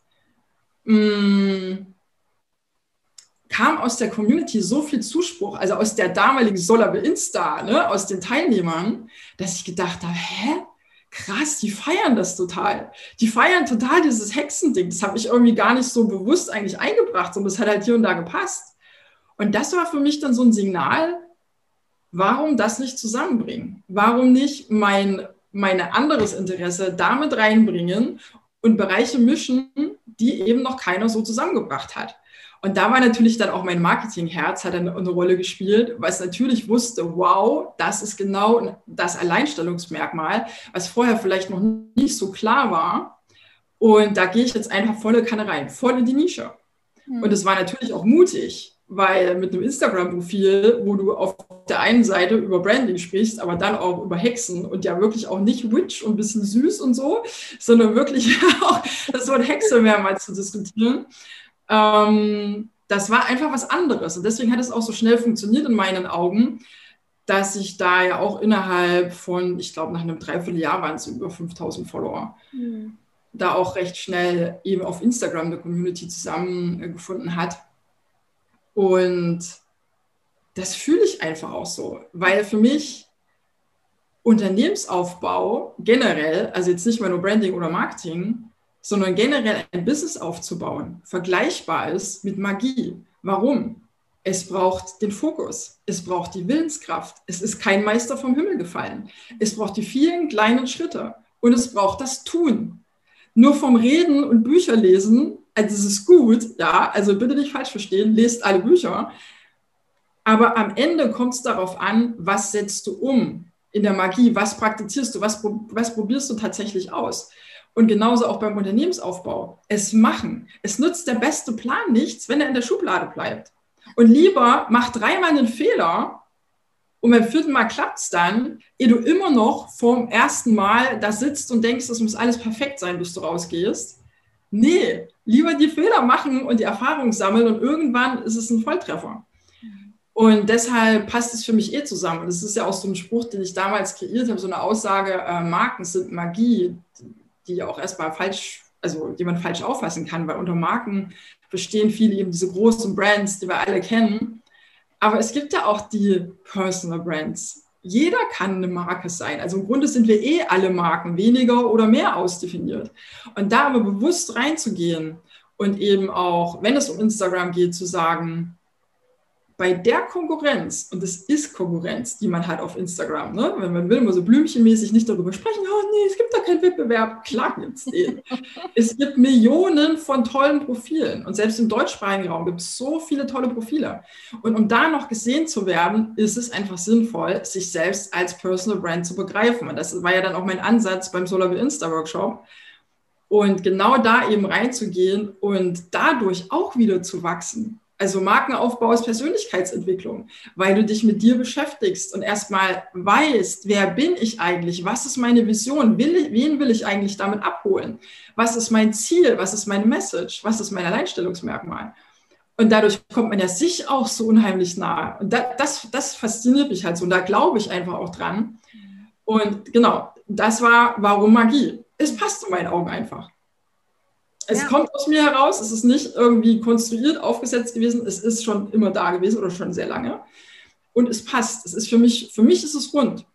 mm, kam aus der Community so viel Zuspruch, also aus der damaligen Soul Up Your Insta, ne, aus den Teilnehmern, dass ich gedacht habe, hä? Krass, die feiern das total. Die feiern total dieses Hexending. Das habe ich irgendwie gar nicht so bewusst eigentlich eingebracht, sondern das hat halt hier und da gepasst. Und das war für mich dann so ein Signal, warum das nicht zusammenbringen? Warum nicht mein mein anderes Interesse damit reinbringen und Bereiche mischen, die eben noch keiner so zusammengebracht hat. Und da war natürlich dann auch mein Marketingherz hat eine, eine Rolle gespielt, weil es natürlich wusste, wow, das ist genau das Alleinstellungsmerkmal, was vorher vielleicht noch nicht so klar war. Und da gehe ich jetzt einfach volle Kanne rein, voll in die Nische. Mhm. Und es war natürlich auch mutig, weil mit einem Instagram-Profil, wo du auf der einen Seite über Branding sprichst, aber dann auch über Hexen und ja wirklich auch nicht Witch und ein bisschen süß und so, sondern wirklich (laughs) auch das Wort Hexe mehrmals zu diskutieren, ähm, das war einfach was anderes. Und deswegen hat es auch so schnell funktioniert in meinen Augen, dass ich da ja auch innerhalb von, ich glaube, nach einem Dreivierteljahr waren es über 5000 Follower, mhm. da auch recht schnell eben auf Instagram eine Community zusammengefunden hat. Und das fühle ich einfach auch so, weil für mich Unternehmensaufbau generell, also jetzt nicht mal nur Branding oder Marketing, sondern generell ein Business aufzubauen, vergleichbar ist mit Magie. Warum? Es braucht den Fokus, es braucht die Willenskraft, es ist kein Meister vom Himmel gefallen, es braucht die vielen kleinen Schritte und es braucht das Tun. Nur vom Reden und Bücher lesen, also es ist gut, ja, also bitte nicht falsch verstehen, lest alle Bücher, aber am Ende kommt es darauf an, was setzt du um in der Magie, was praktizierst du, was, was probierst du tatsächlich aus. Und genauso auch beim Unternehmensaufbau. Es machen. Es nutzt der beste Plan nichts, wenn er in der Schublade bleibt. Und lieber mach dreimal einen Fehler und beim vierten Mal klappt es dann, ehe du immer noch vom ersten Mal da sitzt und denkst, das muss alles perfekt sein, bis du rausgehst. Nee, lieber die Fehler machen und die Erfahrung sammeln und irgendwann ist es ein Volltreffer. Und deshalb passt es für mich eh zusammen. Und das ist ja auch so ein Spruch, den ich damals kreiert habe, so eine Aussage, äh, Marken sind Magie, die auch erstmal falsch, also die man falsch auffassen kann, weil unter Marken verstehen viele eben diese großen Brands, die wir alle kennen. Aber es gibt ja auch die Personal Brands. Jeder kann eine Marke sein. Also im Grunde sind wir eh alle Marken, weniger oder mehr ausdefiniert. Und da aber bewusst reinzugehen und eben auch, wenn es um Instagram geht, zu sagen, bei der Konkurrenz, und es ist Konkurrenz, die man hat auf Instagram, ne? wenn man will, immer so blümchenmäßig nicht darüber sprechen, oh nee, es gibt da keinen Wettbewerb, klar gibt es den. (laughs) es gibt Millionen von tollen Profilen und selbst im deutschsprachigen Raum gibt es so viele tolle Profile. Und um da noch gesehen zu werden, ist es einfach sinnvoll, sich selbst als Personal Brand zu begreifen. Und das war ja dann auch mein Ansatz beim Solar Insta Workshop. Und genau da eben reinzugehen und dadurch auch wieder zu wachsen also Markenaufbau ist Persönlichkeitsentwicklung, weil du dich mit dir beschäftigst und erstmal weißt, wer bin ich eigentlich? Was ist meine Vision? Will, wen will ich eigentlich damit abholen? Was ist mein Ziel? Was ist meine Message? Was ist mein Alleinstellungsmerkmal? Und dadurch kommt man ja sich auch so unheimlich nahe. Und das, das, das fasziniert mich halt so. Und da glaube ich einfach auch dran. Und genau, das war warum Magie. Es passt in meinen Augen einfach. Es ja. kommt aus mir heraus, es ist nicht irgendwie konstruiert, aufgesetzt gewesen, es ist schon immer da gewesen oder schon sehr lange. Und es passt. Es ist für mich, für mich ist es rund.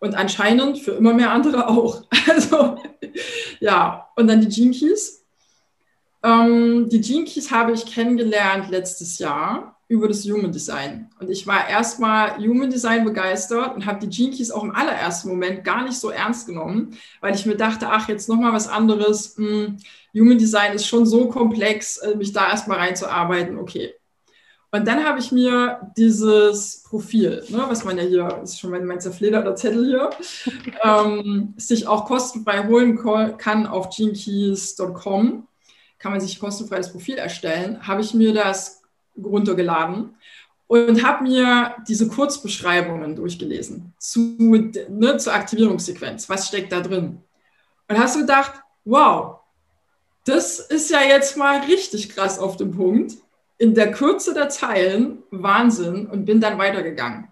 Und anscheinend für immer mehr andere auch. (laughs) Also, ja, und dann die Gene Keys. Ähm, die Gene Keys habe ich kennengelernt letztes Jahr über das Human Design. Und ich war erstmal Human Design begeistert und habe die Gene Keys auch im allerersten Moment gar nicht so ernst genommen, weil ich mir dachte, ach, jetzt nochmal was anderes. Hm, Human Design ist schon so komplex, äh, mich da erstmal reinzuarbeiten, okay. Und dann habe ich mir dieses Profil, ne, was man ja hier, ist schon mein, mein zerflederter Zettel hier, (laughs) ähm, sich auch kostenfrei holen kann auf genekeys.com, kann man sich kostenfrei das Profil erstellen, habe ich mir das runtergeladen und habe mir diese Kurzbeschreibungen durchgelesen zu, ne, zur Aktivierungssequenz. Was steckt da drin? Und hast du gedacht, wow, das ist ja jetzt mal richtig krass auf dem Punkt. In der Kürze der Zeilen Wahnsinn und bin dann weitergegangen.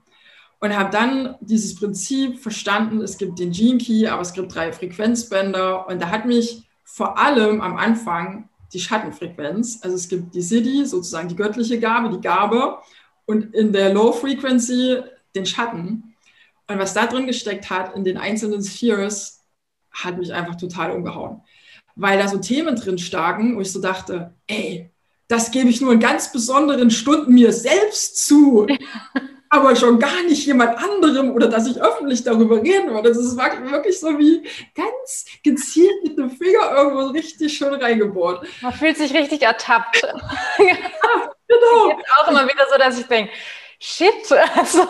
Und habe dann dieses Prinzip verstanden, es gibt den Gene Key, aber es gibt drei Frequenzbänder. Und da hat mich vor allem am Anfang die Schattenfrequenz, also es gibt die Siddhi, sozusagen die göttliche Gabe, die Gabe, und in der Low Frequency den Schatten. Und was da drin gesteckt hat in den einzelnen Spheres, hat mich einfach total umgehauen. Weil da so Themen drin staken, wo ich so dachte, ey, das gebe ich nur in ganz besonderen Stunden mir selbst zu, (laughs) aber schon gar nicht jemand anderem oder dass ich öffentlich darüber reden würde. Das ist wirklich so wie ganz gezielt mit dem Finger irgendwo richtig schön reingebohrt. Man fühlt sich richtig ertappt. (laughs) ja, genau. Ich auch immer wieder so, dass ich denke, shit, also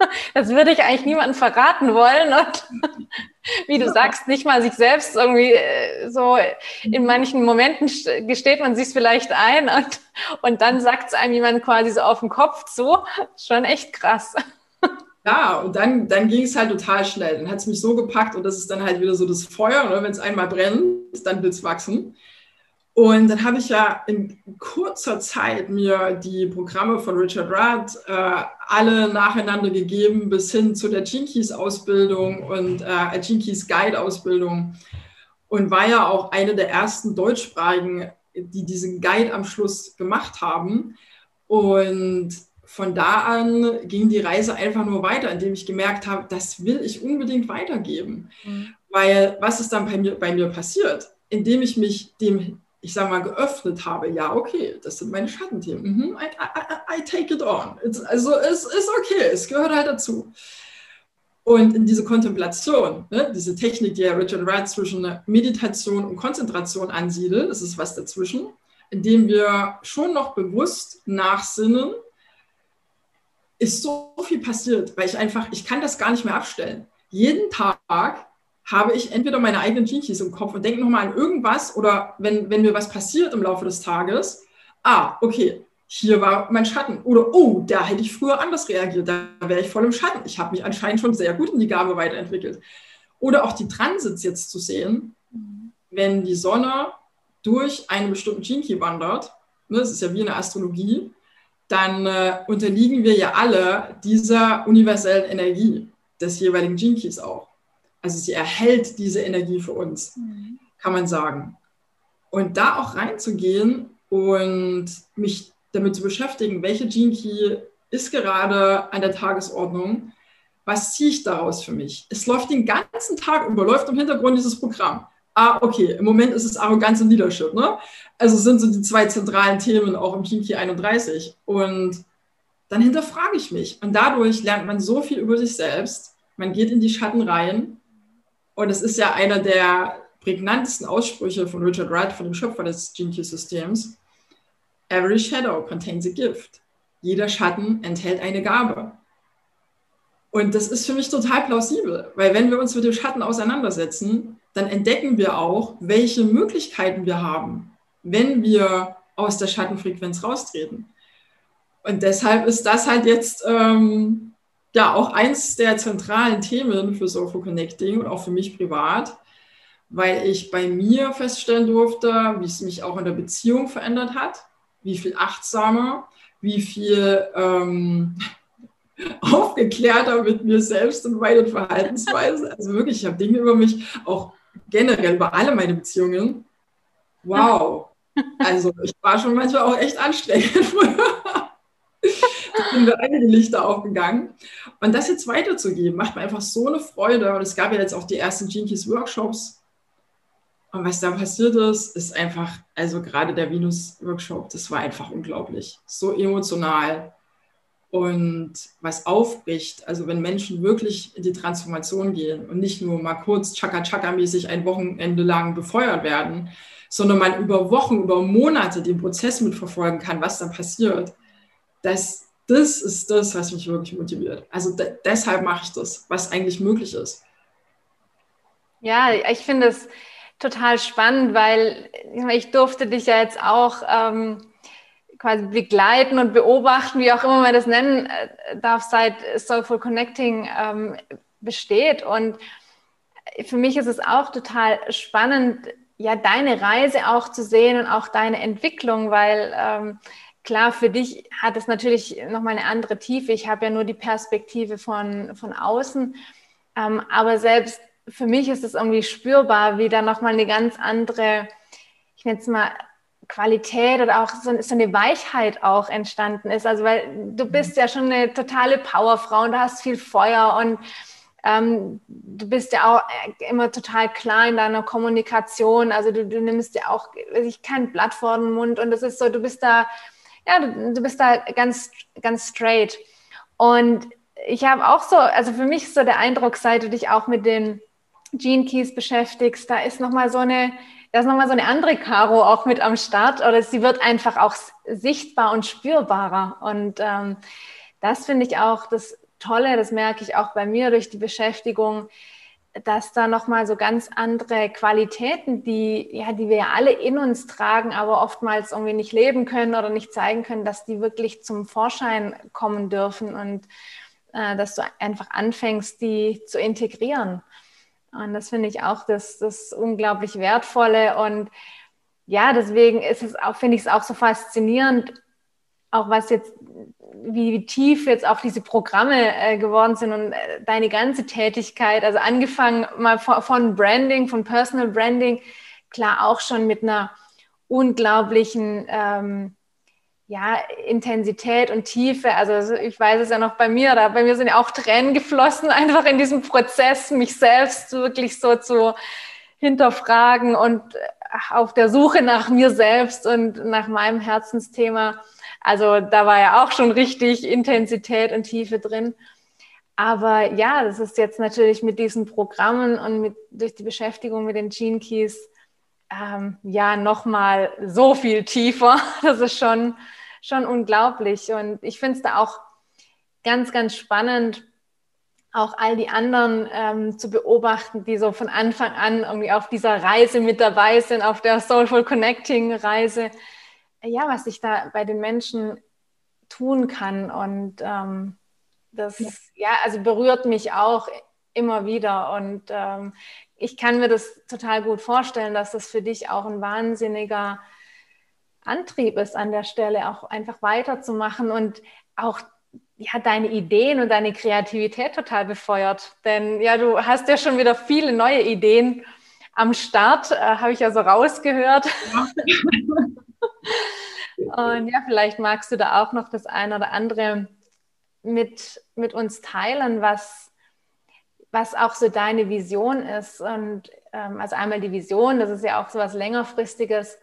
(laughs) das würde ich eigentlich niemandem verraten wollen. Und (laughs) wie du sagst, nicht mal sich selbst irgendwie äh, so in manchen Momenten gesteht man sich vielleicht ein und, und dann sagt es einem jemand quasi so auf den Kopf zu. (laughs) Schon echt krass. Ja, und dann, dann ging es halt total schnell. Dann hat es mich so gepackt und das ist dann halt wieder so das Feuer. Ne? Wenn es einmal brennt, dann will es wachsen. Und dann habe ich ja in kurzer Zeit mir die Programme von Richard Rudd äh, alle nacheinander gegeben, bis hin zu der Jinkies Ausbildung und äh, Jinkies Guide Ausbildung. Und war ja auch eine der ersten deutschsprachigen, die diesen Guide am Schluss gemacht haben. Und von da an ging die Reise einfach nur weiter, indem ich gemerkt habe, das will ich unbedingt weitergeben. Mhm. Weil was ist dann bei mir, bei mir passiert? Indem ich mich dem ich sage mal, geöffnet habe, ja, okay, das sind meine Schattenthemen. Mhm, I, I, I, take it on. It's, also es ist okay, es gehört halt dazu. Und in diese Kontemplation, ne, diese Technik, die ja Richard Wright zwischen Meditation und Konzentration ansiedelt, das ist was dazwischen, indem wir schon noch bewusst nachsinnen, ist so viel passiert, weil ich einfach, ich kann das gar nicht mehr abstellen. Jeden Tag habe ich entweder meine eigenen Gene Keys im Kopf und denke nochmal an irgendwas oder wenn, wenn mir was passiert im Laufe des Tages, ah, okay, hier war mein Schatten. Oder, oh, da hätte ich früher anders reagiert, da wäre ich voll im Schatten. Ich habe mich anscheinend schon sehr gut in die Gabe weiterentwickelt. Oder auch die Transits jetzt zu sehen, wenn die Sonne durch einen bestimmten Key wandert, ne, das ist ja wie eine Astrologie, dann äh, unterliegen wir ja alle dieser universellen Energie des jeweiligen Keys auch. Also sie erhält diese Energie für uns, mhm. kann man sagen. Und da auch reinzugehen und mich damit zu beschäftigen, welche Gene Key ist gerade an der Tagesordnung, was ziehe ich daraus für mich? Es läuft den ganzen Tag über, läuft im Hintergrund dieses Programm. Ah, okay, im Moment ist es Arroganz und Leadership. Ne? Also sind so die zwei zentralen Themen auch im Team Key 31. Und dann hinterfrage ich mich. Und dadurch lernt man so viel über sich selbst. Man geht in die Schatten rein. Und es ist ja einer der prägnantesten Aussprüche von Richard Wright, von dem Schöpfer des Gene Key Systems. Every shadow contains a gift. Jeder Schatten enthält eine Gabe. Und das ist für mich total plausibel, weil wenn wir uns mit dem Schatten auseinandersetzen, dann entdecken wir auch, welche Möglichkeiten wir haben, wenn wir aus der Schattenfrequenz raustreten. Und deshalb ist das halt jetzt ähm, ja auch eins der zentralen Themen für Soulful Connecting und auch für mich privat, weil ich bei mir feststellen durfte, wie es mich auch in der Beziehung verändert hat, wie viel achtsamer, wie viel ähm, (laughs) aufgeklärter mit mir selbst und meinen Verhaltensweisen. Also wirklich, ich habe Dinge über mich, auch generell über alle meine Beziehungen. Wow. (laughs) Also ich war schon manchmal auch echt anstrengend früher. (laughs) sind mir einige Lichter aufgegangen. Und das jetzt weiterzugeben, macht mir einfach so eine Freude. Und es gab ja jetzt auch die ersten Jinkies Workshops. Und was da passiert ist, ist einfach, also gerade der Venus-Workshop, das war einfach unglaublich. So emotional, und was aufbricht. Also wenn Menschen wirklich in die Transformation gehen und nicht nur mal kurz Chaka-Chaka-mäßig ein Wochenende lang befeuert werden, sondern man über Wochen, über Monate den Prozess mitverfolgen kann, was dann passiert. Das, das ist das, was mich wirklich motiviert. Also deshalb mache ich das, was eigentlich möglich ist. Ja, ich finde es total spannend, weil ich durfte dich ja jetzt auch ähm, quasi begleiten und beobachten, wie auch immer man das nennen äh, darf, seit Soulful Connecting ähm, besteht. Und für mich ist es auch total spannend, ja, deine Reise auch zu sehen und auch deine Entwicklung, weil ähm, klar, für dich hat es natürlich nochmal eine andere Tiefe. Ich habe ja nur die Perspektive von, von außen. Ähm, aber selbst für mich ist es irgendwie spürbar, wie da nochmal eine ganz andere, ich nenne es mal, Qualität oder auch so, so, eine Weichheit auch entstanden ist. Also weil du bist ja schon eine totale Powerfrau und du hast viel Feuer und ähm, du bist ja auch immer total klar in deiner Kommunikation. Also du, du nimmst ja auch ich, kein Blatt vor den Mund und das ist so, du bist da, ja, du, du bist da ganz, ganz straight. Und ich habe auch so, also für mich ist so der Eindruck, seit du dich auch mit den Gene Keys beschäftigst, da ist nochmal so eine da ist nochmal so eine andere Caro auch mit am Start oder sie wird einfach auch sichtbar und spürbarer. Und ähm, das finde ich auch das Tolle, das merke ich auch bei mir durch die Beschäftigung, dass da nochmal so ganz andere Qualitäten, die, ja, die wir ja alle in uns tragen, aber oftmals irgendwie nicht leben können oder nicht zeigen können, dass die wirklich zum Vorschein kommen dürfen und äh, dass du einfach anfängst, die zu integrieren. Und das finde ich auch das, das unglaublich Wertvolle. Und ja, deswegen ist es auch, finde ich es auch so faszinierend, auch was jetzt, wie, tief jetzt auch diese Programme äh, geworden sind und äh, deine ganze Tätigkeit, also angefangen mal von, von Branding, von Personal Branding, klar auch schon mit einer unglaublichen ähm, ja, Intensität und Tiefe. Also ich weiß es ja noch bei mir, da bei mir sind ja auch Tränen geflossen, (laughs) einfach in diesem Prozess, mich selbst wirklich so zu hinterfragen und äh, auf der Suche nach mir selbst und nach meinem Herzensthema. Also da war ja auch schon richtig Intensität und Tiefe drin. Aber ja, das ist jetzt natürlich mit diesen Programmen und mit, durch die Beschäftigung mit den Gene Keys ähm, ja nochmal so viel tiefer. (laughs) Das ist schon schon unglaublich. Und ich finde es da auch ganz, ganz spannend, auch all die anderen ähm, zu beobachten, die so von Anfang an irgendwie auf dieser Reise mit dabei sind, auf der Soulful Connecting Reise. Ja, was sich da bei den Menschen tun kann. Und ähm, das, ja. ja. also berührt mich auch immer wieder. Und ähm, ich kann mir das total gut vorstellen, dass das für dich auch ein wahnsinniger Antrieb ist an der Stelle, auch einfach weiterzumachen und auch ja, deine Ideen und deine Kreativität total befeuert. Denn ja, du hast ja schon wieder viele neue Ideen am Start, äh, habe ich ja so rausgehört. Ja. (laughs) und ja, vielleicht magst du da auch noch das eine oder andere mit, mit uns teilen, was, was auch so deine Vision ist. Und ähm, also einmal die Vision, das ist ja auch so was längerfristiges,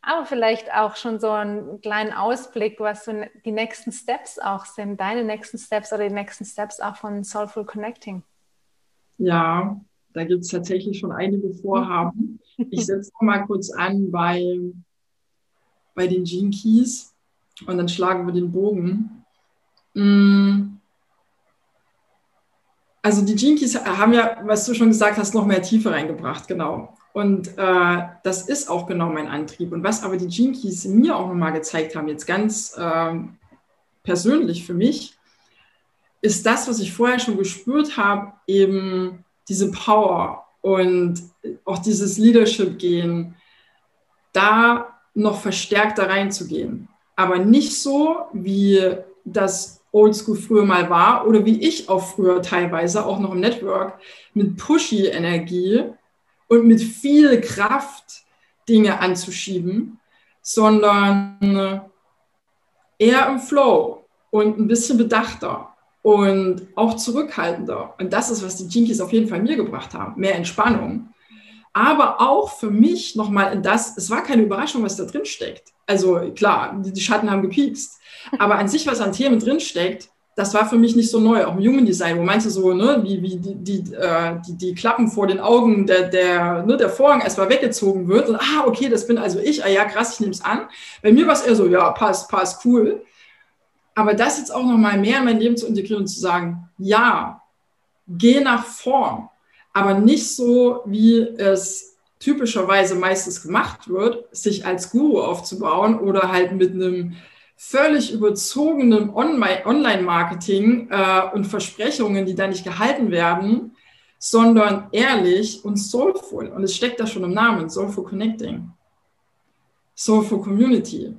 aber vielleicht auch schon so einen kleinen Ausblick, was so die nächsten Steps auch sind, deine nächsten Steps oder die nächsten Steps auch von Soulful Connecting. Ja, da gibt es tatsächlich schon einige Vorhaben. Ich (laughs) setze mal kurz an bei, bei den Gene Keys und dann schlagen wir den Bogen. Mm. Also die Gene Keys haben ja, was du schon gesagt hast, noch mehr Tiefe reingebracht, genau. Und äh, das ist auch genau mein Antrieb. Und was aber die Gene Keys mir auch nochmal gezeigt haben, jetzt ganz äh, persönlich für mich, ist das, was ich vorher schon gespürt habe, eben diese Power und auch dieses Leadership-Gehen, da noch verstärkter reinzugehen. Aber nicht so, wie das Oldschool früher mal war oder wie ich auch früher teilweise, auch noch im Network, mit Pushy-Energie und mit viel Kraft Dinge anzuschieben, sondern eher im Flow und ein bisschen bedachter und auch zurückhaltender. Und das ist, was die Jinkies auf jeden Fall mir gebracht haben. Mehr Entspannung. Aber auch für mich nochmal in das, es war keine Überraschung, was da drin steckt. Also klar, die Schatten haben gepiekst. Aber an sich, was an Themen drin steckt, das war für mich nicht so neu, auch im Human Design, wo meinst du so, ne, wie, wie die, die, äh, die, die Klappen vor den Augen, der, der, ne, der Vorhang erstmal weggezogen wird und ah, okay, das bin also ich, ah ja, krass, ich nehme es an. Bei mir war es eher so, ja, passt, passt, cool. Aber das jetzt auch nochmal mehr in mein Leben zu integrieren und zu sagen, ja, geh nach vorn, aber nicht so, wie es typischerweise meistens gemacht wird, sich als Guru aufzubauen oder halt mit einem völlig überzogenen Online-Marketing äh, und Versprechungen, die da nicht gehalten werden, sondern ehrlich und soulful. Und es steckt da schon im Namen, Soulful Connecting, Soulful Community.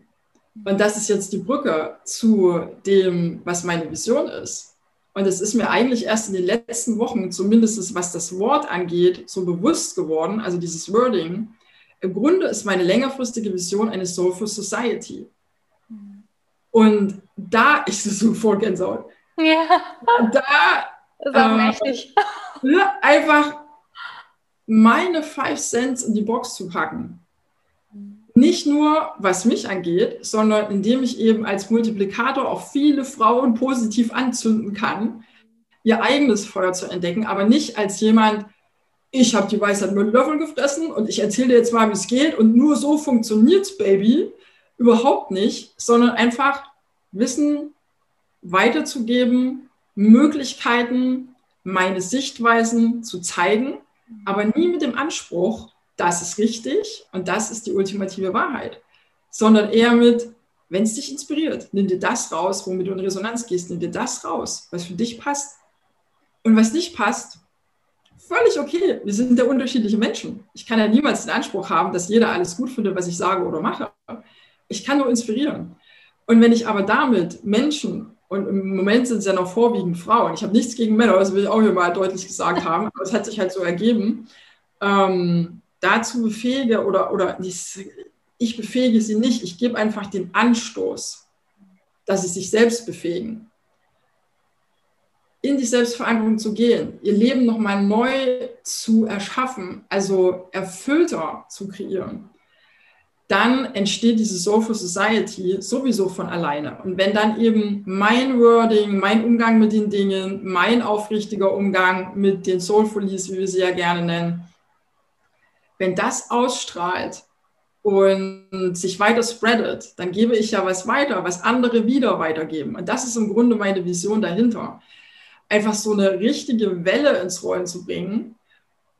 Und das ist jetzt die Brücke zu dem, was meine Vision ist. Und es ist mir eigentlich erst in den letzten Wochen, zumindest was das Wort angeht, so bewusst geworden, also dieses Wording. Im Grunde ist meine längerfristige Vision eine Soulful Society. Und da es so voll Gänsehaut. Ja. Da ist auch äh, mächtig. einfach meine Five Cents in die Box zu packen nicht nur, was mich angeht, sondern indem ich eben als Multiplikator auch viele Frauen positiv anzünden kann, ihr eigenes Feuer zu entdecken, aber nicht als jemand, ich habe die Weisheit mit Löffeln gefressen und ich erzähle dir jetzt mal, wie es geht und nur so funktioniert's, Baby. Überhaupt nicht, sondern einfach Wissen weiterzugeben, Möglichkeiten, meine Sichtweisen zu zeigen, aber nie mit dem Anspruch, das ist richtig und das ist die ultimative Wahrheit, sondern eher mit, wenn es dich inspiriert, nimm dir das raus, womit du in Resonanz gehst, nimm dir das raus, was für dich passt. Und was nicht passt, völlig okay. Wir sind ja unterschiedliche Menschen. Ich kann ja niemals den Anspruch haben, dass jeder alles gut findet, was ich sage oder mache. Ich kann nur inspirieren. Und wenn ich aber damit Menschen, und im Moment sind es ja noch vorwiegend Frauen, ich habe nichts gegen Männer, das will ich auch hier mal deutlich gesagt haben, aber es hat sich halt so ergeben, ähm, dazu befähige oder, oder ich befähige sie nicht, ich gebe einfach den Anstoß, dass sie sich selbst befähigen, in die Selbstverantwortung zu gehen, ihr Leben nochmal neu zu erschaffen, also erfüllter zu kreieren, dann entsteht diese Soulful Society sowieso von alleine. Und wenn dann eben mein Wording, mein Umgang mit den Dingen, mein aufrichtiger Umgang mit den Soulfulies, wie wir sie ja gerne nennen, wenn das ausstrahlt und sich weiter spreadet, dann gebe ich ja was weiter, was andere wieder weitergeben. Und das ist im Grunde meine Vision dahinter. Einfach so eine richtige Welle ins Rollen zu bringen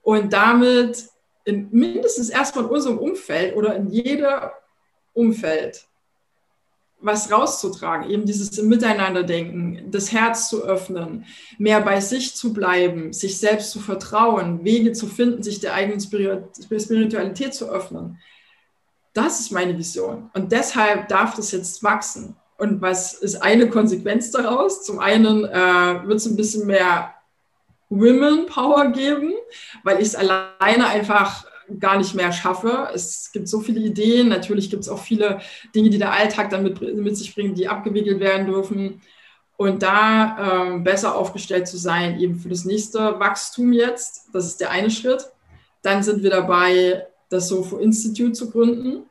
und damit in mindestens erstmal in unserem Umfeld oder in jedem Umfeld was rauszutragen, eben dieses Miteinanderdenken, das Herz zu öffnen, mehr bei sich zu bleiben, sich selbst zu vertrauen, Wege zu finden, sich der eigenen Spiritualität zu öffnen. das ist meine Vision. Und deshalb darf das jetzt wachsen. Und was ist eine Konsequenz daraus? Zum einen äh, wird es ein bisschen mehr Women Power geben, weil ich es alleine einfach gar nicht mehr schaffe. Es gibt so viele Ideen. Natürlich gibt es auch viele Dinge, die der Alltag dann mit, mit sich bringt, die abgewickelt werden dürfen. Und da ähm, besser aufgestellt zu sein, eben für das nächste Wachstum jetzt, das ist der eine Schritt. Dann sind wir dabei, das Sofo Institute zu gründen.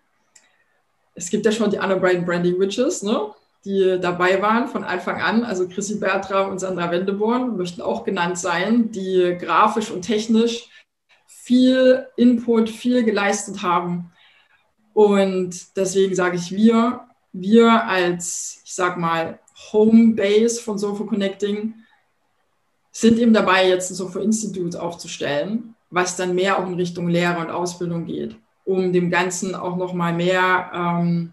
Es gibt ja schon die Anna Brighton Branding Witches, ne? die dabei waren von Anfang an. Also Chrissy Bertram und Sandra Wendeborn möchten auch genannt sein, die grafisch und technisch viel Input, viel geleistet haben. Und deswegen sage ich wir, wir als, ich sag mal, Homebase von Sofo Connecting sind eben dabei, jetzt ein Sofo Institute aufzustellen, was dann mehr auch in Richtung Lehre und Ausbildung geht, um dem Ganzen auch nochmal mehr, ähm,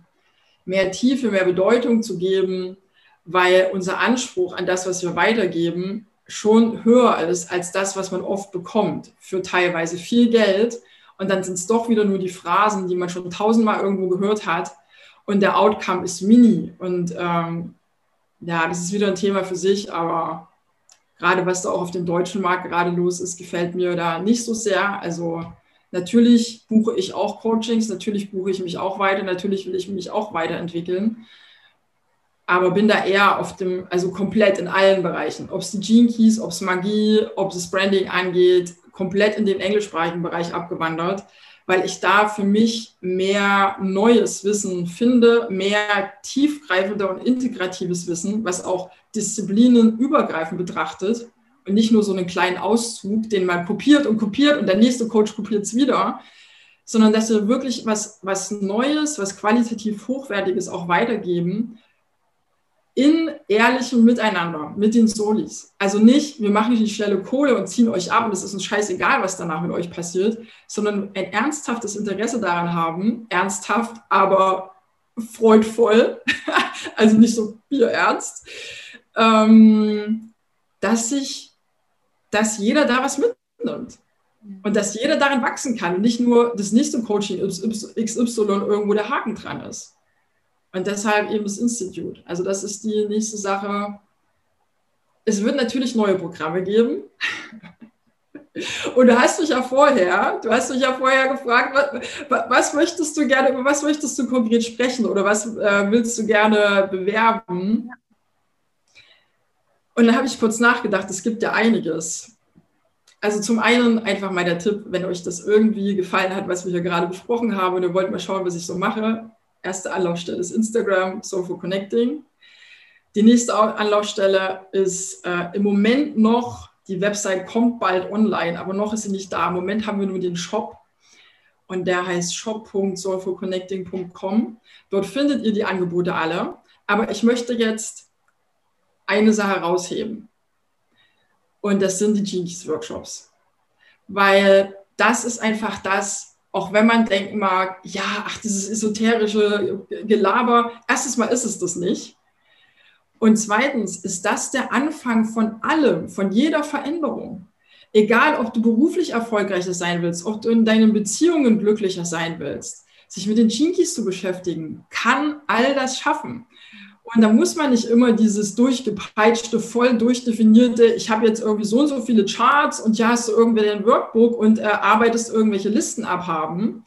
mehr Tiefe, mehr Bedeutung zu geben, weil unser Anspruch an das, was wir weitergeben, schon höher ist als das, was man oft bekommt, für teilweise viel Geld. Und dann sind es doch wieder nur die Phrasen, die man schon tausendmal irgendwo gehört hat. Und der Outcome ist mini. Und ähm, ja, das ist wieder ein Thema für sich, aber gerade was da auch auf dem deutschen Markt gerade los ist, gefällt mir da nicht so sehr. Also natürlich buche ich auch Coachings, natürlich buche ich mich auch weiter, natürlich will ich mich auch weiterentwickeln aber bin da eher auf dem, also komplett in allen Bereichen. Ob es die Gene Keys, ob es Magie, ob es Branding angeht, komplett in den englischsprachigen Bereich abgewandert, weil ich da für mich mehr neues Wissen finde, mehr tiefgreifender und integratives Wissen, was auch disziplinenübergreifend betrachtet und nicht nur so einen kleinen Auszug, den man kopiert und kopiert und der nächste Coach kopiert es wieder, sondern dass wir wirklich was, was Neues, was qualitativ Hochwertiges auch weitergeben, in ehrlichem Miteinander mit den Solis. Also nicht, wir machen die schnelle Kohle und ziehen euch ab und es ist uns scheißegal, was danach mit euch passiert, sondern ein ernsthaftes Interesse daran haben, ernsthaft, aber freudvoll, (laughs) also nicht so bierernst, ähm, dass sich, dass jeder da was mitnimmt. Und dass jeder daran wachsen kann, nicht nur das nächste Coaching XY irgendwo der Haken dran ist. Und deshalb eben das Institut. Also das ist die nächste Sache. Es wird natürlich neue Programme geben. Und du hast mich ja vorher, du hast mich ja vorher gefragt, was, was möchtest du gerne, über was möchtest du konkret sprechen oder was äh, willst du gerne bewerben? Und dann habe ich kurz nachgedacht, es gibt ja einiges. Also zum einen einfach mal der Tipp, wenn euch das irgendwie gefallen hat, was wir hier gerade besprochen haben und ihr wollt mal schauen, was ich so mache, erste Anlaufstelle ist Instagram, Soulful Connecting. Die nächste Anlaufstelle ist äh, im Moment noch, die Website kommt bald online, aber noch ist sie nicht da. Im Moment haben wir nur den Shop und der heißt shop.soulfulconnecting.com. Dort findet ihr die Angebote alle. Aber ich möchte jetzt eine Sache rausheben. Und das sind die Jinkies Workshops. Weil das ist einfach das, auch wenn man denken mag, ja, ach, dieses esoterische Gelaber, erstens mal ist es das nicht. Und zweitens ist das der Anfang von allem, von jeder Veränderung. Egal, ob du beruflich erfolgreicher sein willst, ob du in deinen Beziehungen glücklicher sein willst, sich mit den Chinkies zu beschäftigen, kann all das schaffen. Und da muss man nicht immer dieses durchgepeitschte, voll durchdefinierte, ich habe jetzt irgendwie so und so viele Charts und ja, hast du irgendwie ein Workbook und äh, arbeitest irgendwelche Listen abhaben,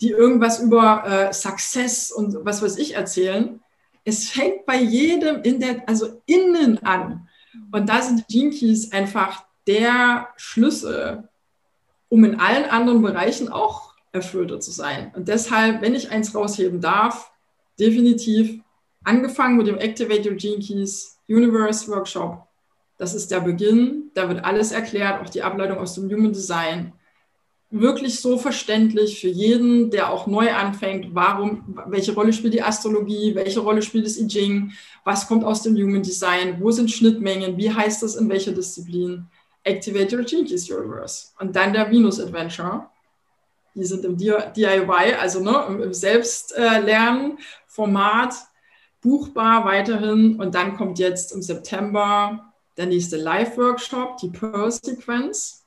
die irgendwas über äh, Success und was weiß ich erzählen. Es fängt bei jedem in der, also innen an. Und da sind die Gene Keys einfach der Schlüssel, um in allen anderen Bereichen auch erfüllter zu sein. Und deshalb, wenn ich eins rausheben darf, definitiv angefangen mit dem Activate Your Gene Keys Universe Workshop. Das ist der Beginn. Da wird alles erklärt, auch die Ableitung aus dem Human Design. Wirklich so verständlich für jeden, der auch neu anfängt, warum, welche Rolle spielt die Astrologie, welche Rolle spielt das I Ching, was kommt aus dem Human Design, wo sind Schnittmengen, wie heißt das in welcher Disziplin. Activate Your Gene Keys Universe. Und dann der Venus Adventure. Die sind im DIY, also ne, im Selbstlernen-Format buchbar weiterhin. Und dann kommt jetzt im September der nächste Live-Workshop, die Pearl-Sequenz.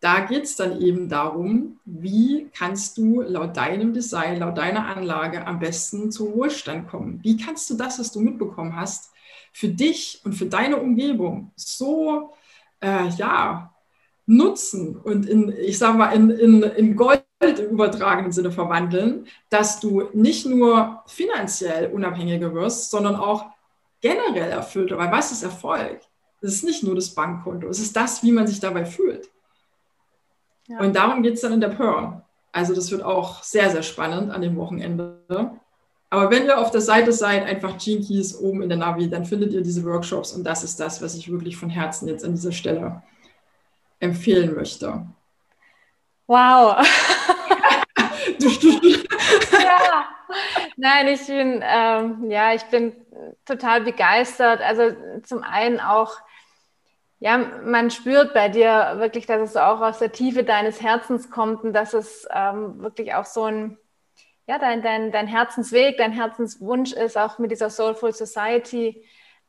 da geht es dann eben darum, wie kannst du laut deinem Design, laut deiner Anlage am besten zu Wohlstand kommen? Wie kannst du das, was du mitbekommen hast, für dich und für deine Umgebung so äh, ja, nutzen und in, ich sage mal, in, in, in Gold im übertragenen Sinne verwandeln, dass du nicht nur finanziell unabhängiger wirst, sondern auch generell erfüllter. Weil was ist Erfolg? Es ist nicht nur das Bankkonto, es ist das, wie man sich dabei fühlt. Ja. Und darum geht es dann in der Pearl. Also das wird auch sehr, sehr spannend an dem Wochenende. Aber wenn ihr auf der Seite seid, einfach Keys oben in der Navi, dann findet ihr diese Workshops und das ist das, was ich wirklich von Herzen jetzt an dieser Stelle empfehlen möchte. Wow. Ja. (laughs) Nein, ich bin, ähm, ja, ich bin total begeistert. Also zum einen auch, ja, man spürt bei dir wirklich, dass es auch aus der Tiefe deines Herzens kommt und dass es ähm, wirklich auch so ein, ja, dein, dein, dein Herzensweg, dein Herzenswunsch ist, auch mit dieser Soulful Society.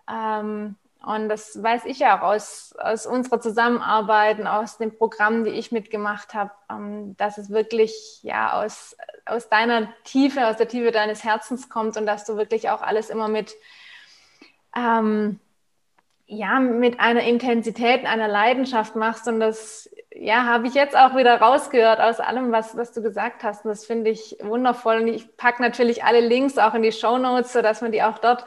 Ähm, und das weiß ich ja auch aus, aus unserer Zusammenarbeit und aus den Programmen, die ich mitgemacht habe, ähm, dass es wirklich ja aus, aus deiner Tiefe, aus der Tiefe deines Herzens kommt und dass du wirklich auch alles immer mit, ähm, ja, mit einer Intensität, einer Leidenschaft machst. Und das ja, habe ich jetzt auch wieder rausgehört aus allem, was, was du gesagt hast. Und das finde ich wundervoll. Und ich packe natürlich alle Links auch in die Show Notes, sodass man die auch dort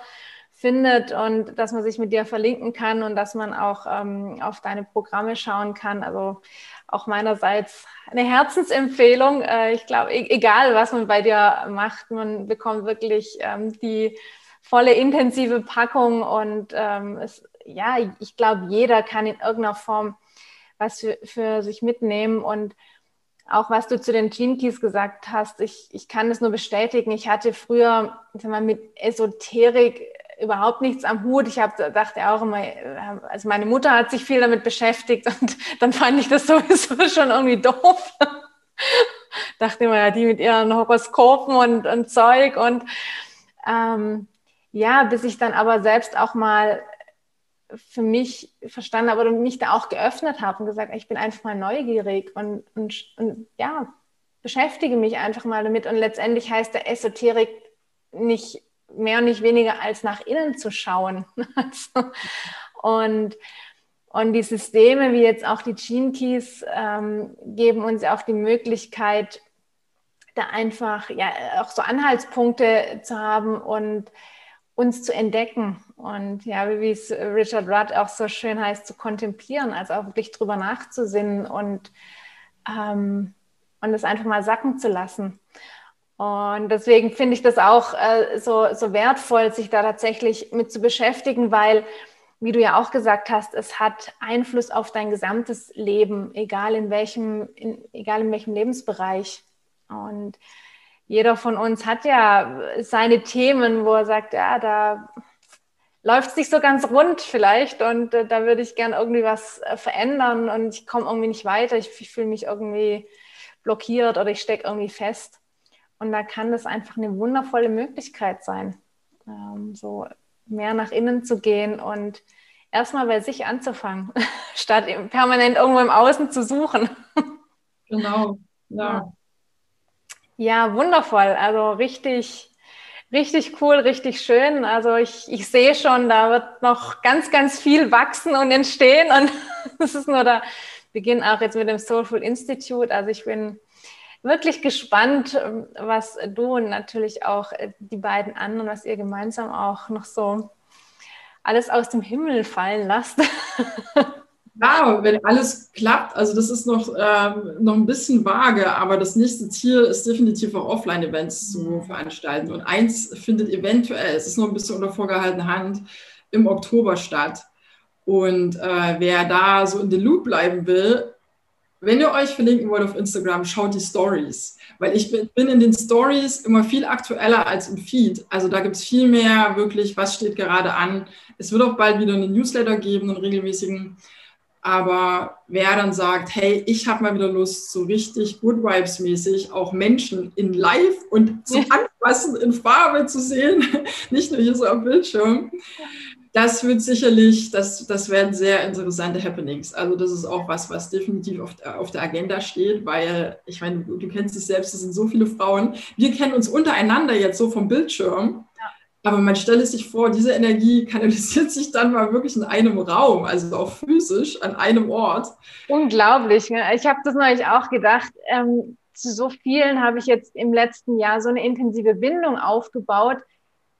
findet und dass man sich mit dir verlinken kann und dass man auch ähm, auf deine Programme schauen kann. Also auch meinerseits eine Herzensempfehlung. Äh, ich glaube, e egal was man bei dir macht, man bekommt wirklich ähm, die volle intensive Packung und ähm, es, ja, ich glaube, jeder kann in irgendeiner Form was für, für sich mitnehmen und auch was du zu den Gene Keys gesagt hast, ich, ich kann das nur bestätigen. Ich hatte früher sag mal, mit Esoterik überhaupt nichts am Hut. Ich habe dachte auch immer, also meine Mutter hat sich viel damit beschäftigt und (laughs) dann fand ich das sowieso (laughs) schon irgendwie doof. (laughs) dachte immer, ja, die mit ihren Horoskopen und, und Zeug und ähm, ja, bis ich dann aber selbst auch mal für mich verstanden habe oder mich da auch geöffnet habe und gesagt, ich bin einfach mal neugierig und, und, und ja, beschäftige mich einfach mal damit. Und letztendlich heißt der Esoterik nicht mehr und nicht weniger als nach innen zu schauen. (laughs) Also, und, und die Systeme, wie jetzt auch die Gene Keys, ähm, geben uns auch die Möglichkeit, da einfach ja auch so Anhaltspunkte zu haben und uns zu entdecken. Und ja, wie es Richard Rudd auch so schön heißt, zu kontemplieren, also auch wirklich drüber nachzusinnen und, ähm, und einfach mal sacken zu lassen. Und deswegen finde ich das auch äh, so, so wertvoll, sich da tatsächlich mit zu beschäftigen, weil, wie du ja auch gesagt hast, es hat Einfluss auf dein gesamtes Leben, egal in welchem, in, egal in welchem Lebensbereich. Und jeder von uns hat ja seine Themen, wo er sagt, ja, da läuft es nicht so ganz rund vielleicht und äh, da würde ich gern irgendwie was äh, verändern und ich komme irgendwie nicht weiter, ich, ich fühle mich irgendwie blockiert oder ich stecke irgendwie fest. Und da kann das einfach eine wundervolle Möglichkeit sein, ähm, so mehr nach innen zu gehen und erstmal bei sich anzufangen, (laughs) statt permanent irgendwo im Außen zu suchen. (laughs) Genau, ja. Ja, wundervoll. Also richtig, richtig cool, richtig schön. Also ich, ich sehe schon, da wird noch ganz, ganz viel wachsen und entstehen. Und (laughs) das ist nur der Beginn auch jetzt mit dem Soulful Institute. Also ich bin wirklich gespannt, ähm, was du und natürlich auch äh, die beiden anderen, was ihr gemeinsam auch noch so alles aus dem Himmel fallen lasst. (laughs) Ja, wenn alles klappt, also das ist noch, ähm, noch ein bisschen vage, aber das nächste Ziel ist definitiv auch Offline-Events zu veranstalten. Und eins findet eventuell, es ist noch ein bisschen unter vorgehaltener Hand, im Oktober statt. Und äh, wer da so in den Loop bleiben will, wenn ihr euch verlinken wollt auf Instagram, schaut die Stories. Weil ich bin, in den Stories immer viel aktueller als im Feed. Also da gibt es viel mehr wirklich, was steht gerade an. Es wird auch bald wieder einen Newsletter geben, einen regelmäßigen. Aber wer dann sagt, hey, ich habe mal wieder Lust, so richtig Good Vibes mäßig auch Menschen in Live und zum Anfassen in Farbe zu sehen, (laughs) nicht nur hier so am Bildschirm, das wird sicherlich, das, das werden sehr interessante Happenings. Also das ist auch was, was definitiv auf, auf der Agenda steht, weil ich meine, du, du kennst dich selbst, es sind so viele Frauen. Wir kennen uns untereinander jetzt so vom Bildschirm. Ja. Aber man stelle sich vor, diese Energie kanalisiert sich dann mal wirklich in einem Raum, also auch physisch an einem Ort. Unglaublich. Ne? Ich habe das neulich auch gedacht. Ähm, zu so vielen habe ich jetzt im letzten Jahr so eine intensive Bindung aufgebaut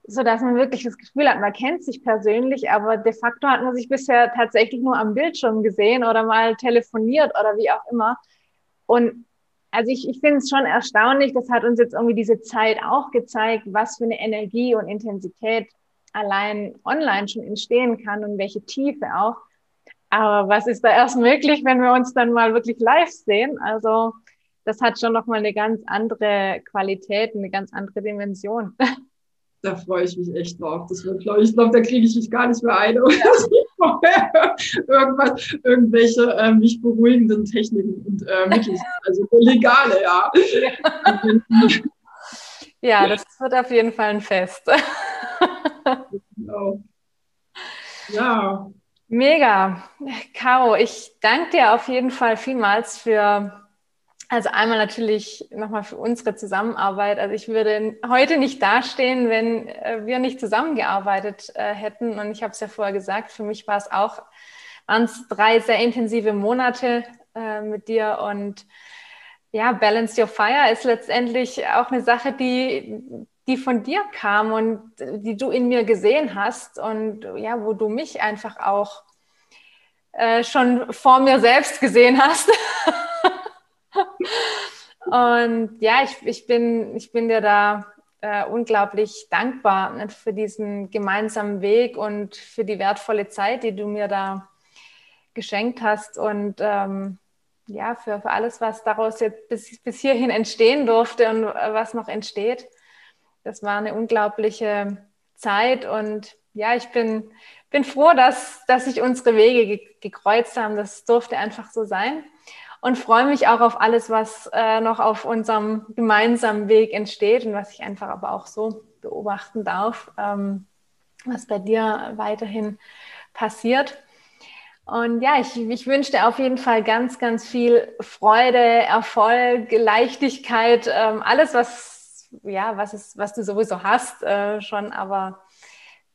so dass man wirklich das Gefühl hat, man kennt sich persönlich, aber de facto hat man sich bisher tatsächlich nur am Bildschirm gesehen oder mal telefoniert oder wie auch immer. Und also ich, ich finde es schon erstaunlich, das hat uns jetzt irgendwie diese Zeit auch gezeigt, was für eine Energie und Intensität allein online schon entstehen kann und welche Tiefe auch. Aber was ist da erst möglich, wenn wir uns dann mal wirklich live sehen? Also das hat schon nochmal eine ganz andere Qualität, eine ganz andere Dimension. (laughs) da freue ich mich echt drauf. Das wird, glaube ich, glaube, da kriege ich mich gar nicht mehr ein. (laughs) irgendwas, irgendwelche äh, mich beruhigenden Techniken und äh, Mittel, also legale, (laughs) ja. Ja, das wird auf jeden Fall ein Fest. genau. Ja. Mega. Caro, ich danke dir auf jeden Fall vielmals für also einmal natürlich nochmal für unsere Zusammenarbeit. Also ich würde heute nicht dastehen, wenn äh, wir nicht zusammengearbeitet äh, hätten. Und ich habe es ja vorher gesagt, für mich war es auch, waren es drei sehr intensive Monate äh, mit dir. Und ja, Balance Your Fire ist letztendlich auch eine Sache, die, die von dir kam und die du in mir gesehen hast und ja, wo du mich einfach auch schon vor mir selbst gesehen hast. (laughs) (laughs) Und ja, ich, ich, bin, ich bin dir da äh, unglaublich dankbar ne, für diesen gemeinsamen Weg und für die wertvolle Zeit, die du mir da geschenkt hast und ähm, ja, für, für alles, was daraus jetzt bis, bis hierhin entstehen durfte und was noch entsteht. Das war eine unglaubliche Zeit und ja, ich bin, bin froh, dass, dass sich unsere Wege gekreuzt haben. Das durfte einfach so sein und freue mich auch auf alles, was äh, noch auf unserem gemeinsamen Weg entsteht und was ich einfach aber auch so beobachten darf, ähm, was bei dir weiterhin passiert. Und ja, ich, ich wünsche dir auf jeden Fall ganz, ganz viel Freude, Erfolg, Leichtigkeit, ähm, alles, was, ja, was, ist, was du sowieso hast äh, schon. Aber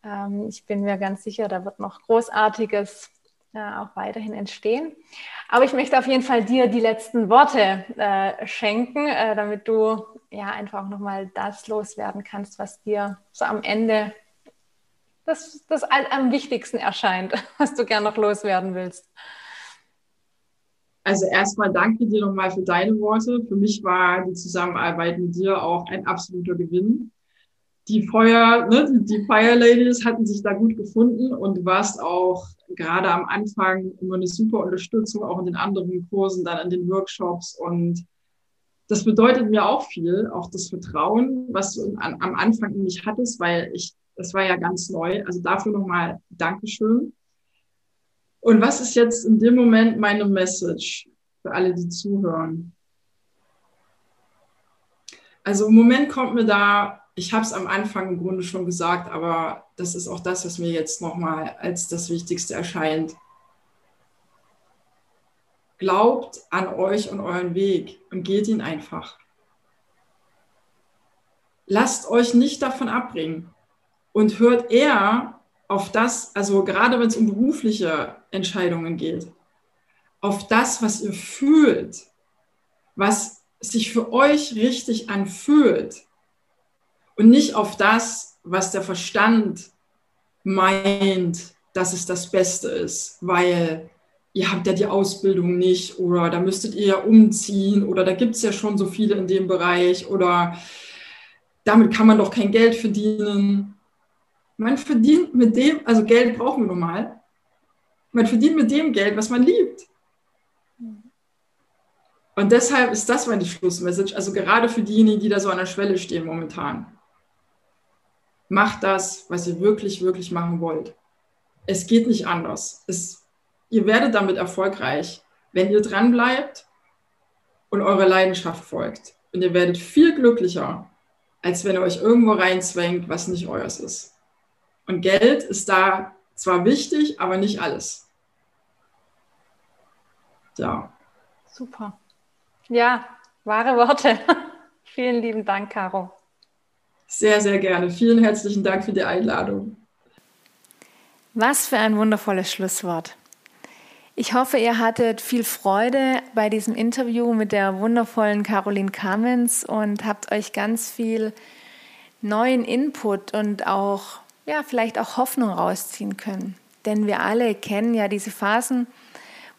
ähm, ich bin mir ganz sicher, da wird noch Großartiges äh, auch weiterhin entstehen. Aber ich möchte auf jeden Fall dir die letzten Worte äh, schenken, äh, damit du ja einfach auch nochmal das loswerden kannst, was dir so am Ende das, das am wichtigsten erscheint, (laughs) was du gern noch loswerden willst. Also erstmal danke dir nochmal für deine Worte. Für mich war die Zusammenarbeit mit dir auch ein absoluter Gewinn die Feuer, ne, die, Fire Ladies hatten sich da gut gefunden und du warst auch gerade am Anfang immer eine super Unterstützung, auch in den anderen Kursen, dann in den Workshops und das bedeutet mir auch viel, auch das Vertrauen, was du an, am Anfang in mich hattest, weil ich, das war ja ganz neu. Also dafür nochmal Dankeschön. Und was ist jetzt in dem Moment meine Message für alle, die zuhören? Also im Moment kommt mir da ich habe es am Anfang im Grunde schon gesagt, aber das ist auch das, was mir jetzt nochmal als das Wichtigste erscheint. Glaubt an euch und euren Weg und geht ihn einfach. Lasst euch nicht davon abbringen und hört eher auf das, also gerade wenn es um berufliche Entscheidungen geht, auf das, was ihr fühlt, was sich für euch richtig anfühlt und nicht auf das, was der Verstand meint, dass es das Beste ist, weil ihr habt ja die Ausbildung nicht oder da müsstet ihr ja umziehen oder da gibt es ja schon so viele in dem Bereich oder damit kann man doch kein Geld verdienen. Man verdient mit dem, also Geld brauchen wir normal, man verdient mit dem Geld, was man liebt. Und deshalb ist das meine Schlussmessage, also gerade für diejenigen, die da so an der Schwelle stehen momentan macht das, was ihr wirklich, wirklich machen wollt. Es geht nicht anders. Es, ihr werdet damit erfolgreich, wenn ihr dran bleibt und eurer Leidenschaft folgt. Und ihr werdet viel glücklicher, als wenn ihr euch irgendwo reinzwängt, was nicht euers ist. Und Geld ist da zwar wichtig, aber nicht alles. Ja. Super. Ja, wahre Worte. (laughs) Vielen lieben Dank, Caro. Sehr, sehr gerne. Vielen herzlichen Dank für die Einladung. Was für ein wundervolles Schlusswort. Ich hoffe, ihr hattet viel Freude bei diesem Interview mit der wundervollen Caroline Kamens und habt euch ganz viel neuen Input und auch, ja, vielleicht auch Hoffnung rausziehen können. Denn wir alle kennen ja diese Phasen,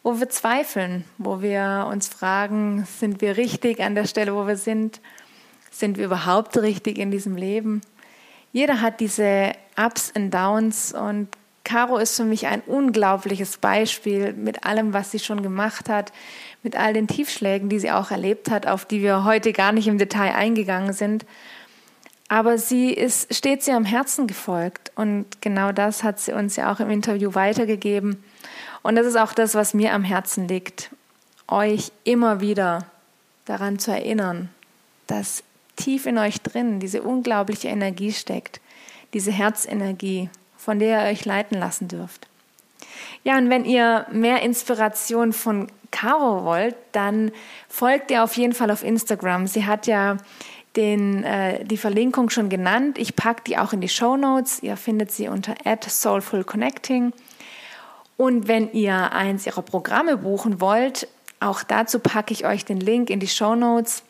wo wir zweifeln, wo wir uns fragen, sind wir richtig an der Stelle, wo wir sind? Sind wir überhaupt richtig in diesem Leben? Jeder hat diese Ups und Downs und Caro ist für mich ein unglaubliches Beispiel mit allem, was sie schon gemacht hat, mit all den Tiefschlägen, die sie auch erlebt hat, auf die wir heute gar nicht im Detail eingegangen sind. Aber sie ist stets ihrem Herzen gefolgt und genau das hat sie uns ja auch im Interview weitergegeben. Und das ist auch das, was mir am Herzen liegt, euch immer wieder daran zu erinnern, dass tief in euch drin diese unglaubliche Energie steckt, diese Herzenergie, von der ihr euch leiten lassen dürft. Ja, und wenn ihr mehr Inspiration von Caro wollt, dann folgt ihr auf jeden Fall auf Instagram. Sie hat ja den, äh, die Verlinkung schon genannt. Ich packe die auch in die Show Notes. Ihr findet sie unter @soulfulconnecting. Und wenn ihr eins ihrer Programme buchen wollt, auch dazu packe ich euch den Link in die Show Notes.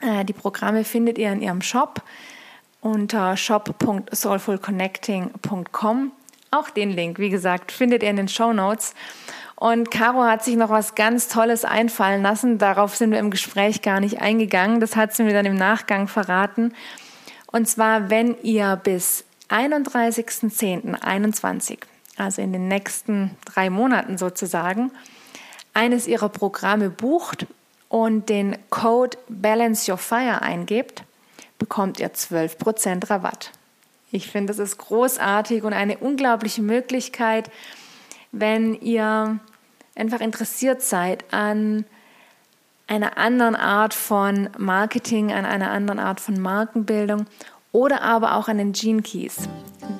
Äh, die Programme findet ihr in ihrem Shop unter shop.soulfulconnecting.com. Auch den Link, wie gesagt, findet ihr in den Show Notes. Und Caro hat sich noch was ganz Tolles einfallen lassen. Darauf sind wir im Gespräch gar nicht eingegangen. Das hat sie mir dann im Nachgang verraten. Und zwar, wenn ihr bis 31.10.21, also in den nächsten drei Monaten sozusagen, eines ihrer Programme bucht und den Code Balance Your Fire eingebt, bekommt ihr 12% Rabatt. Ich finde, das ist großartig und eine unglaubliche Möglichkeit, wenn ihr einfach interessiert seid an einer anderen Art von Marketing, an einer anderen Art von Markenbildung oder aber auch an den Gene Keys.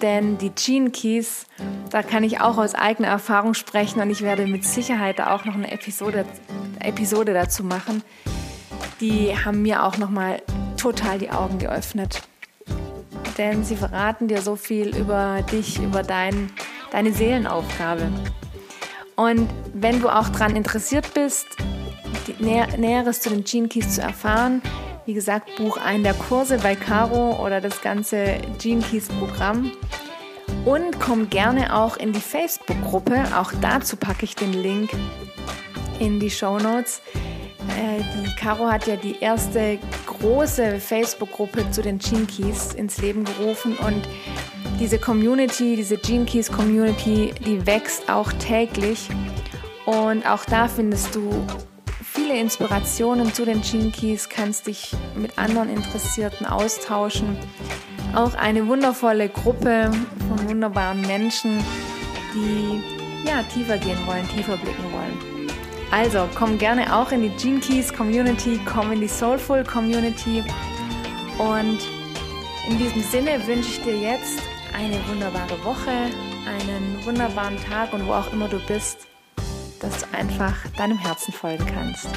Denn die Gene Keys, da kann ich auch aus eigener Erfahrung sprechen und ich werde mit Sicherheit auch noch eine Episode, Episode dazu machen. Die haben mir auch nochmal total die Augen geöffnet. Denn sie verraten dir so viel über dich, über dein, deine Seelenaufgabe. Und wenn du auch daran interessiert bist, Nä Näheres zu den Gene Keys zu erfahren, wie gesagt, buch einen der Kurse bei Caro oder das ganze Gene Keys Programm. Und komm gerne auch in die Facebook-Gruppe. Auch dazu packe ich den Link in die Show Notes. Äh, die Caro hat ja die erste große Facebook-Gruppe zu den Gene Keys ins Leben gerufen und diese Community, diese Gene Keys Community, die wächst auch täglich und auch da findest du viele Inspirationen zu den Keys, kannst dich mit anderen Interessierten austauschen. Auch eine wundervolle Gruppe von wunderbaren Menschen, die ja tiefer gehen wollen, tiefer blicken wollen. Also komm gerne auch in die Gene Keys Community, komm in die Soulful Community und in diesem Sinne wünsche ich dir jetzt eine wunderbare Woche, einen wunderbaren Tag und wo auch immer du bist, dass du einfach deinem Herzen folgen kannst.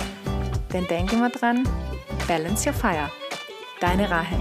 Denn denke immer dran, balance your fire. Deine Rahel.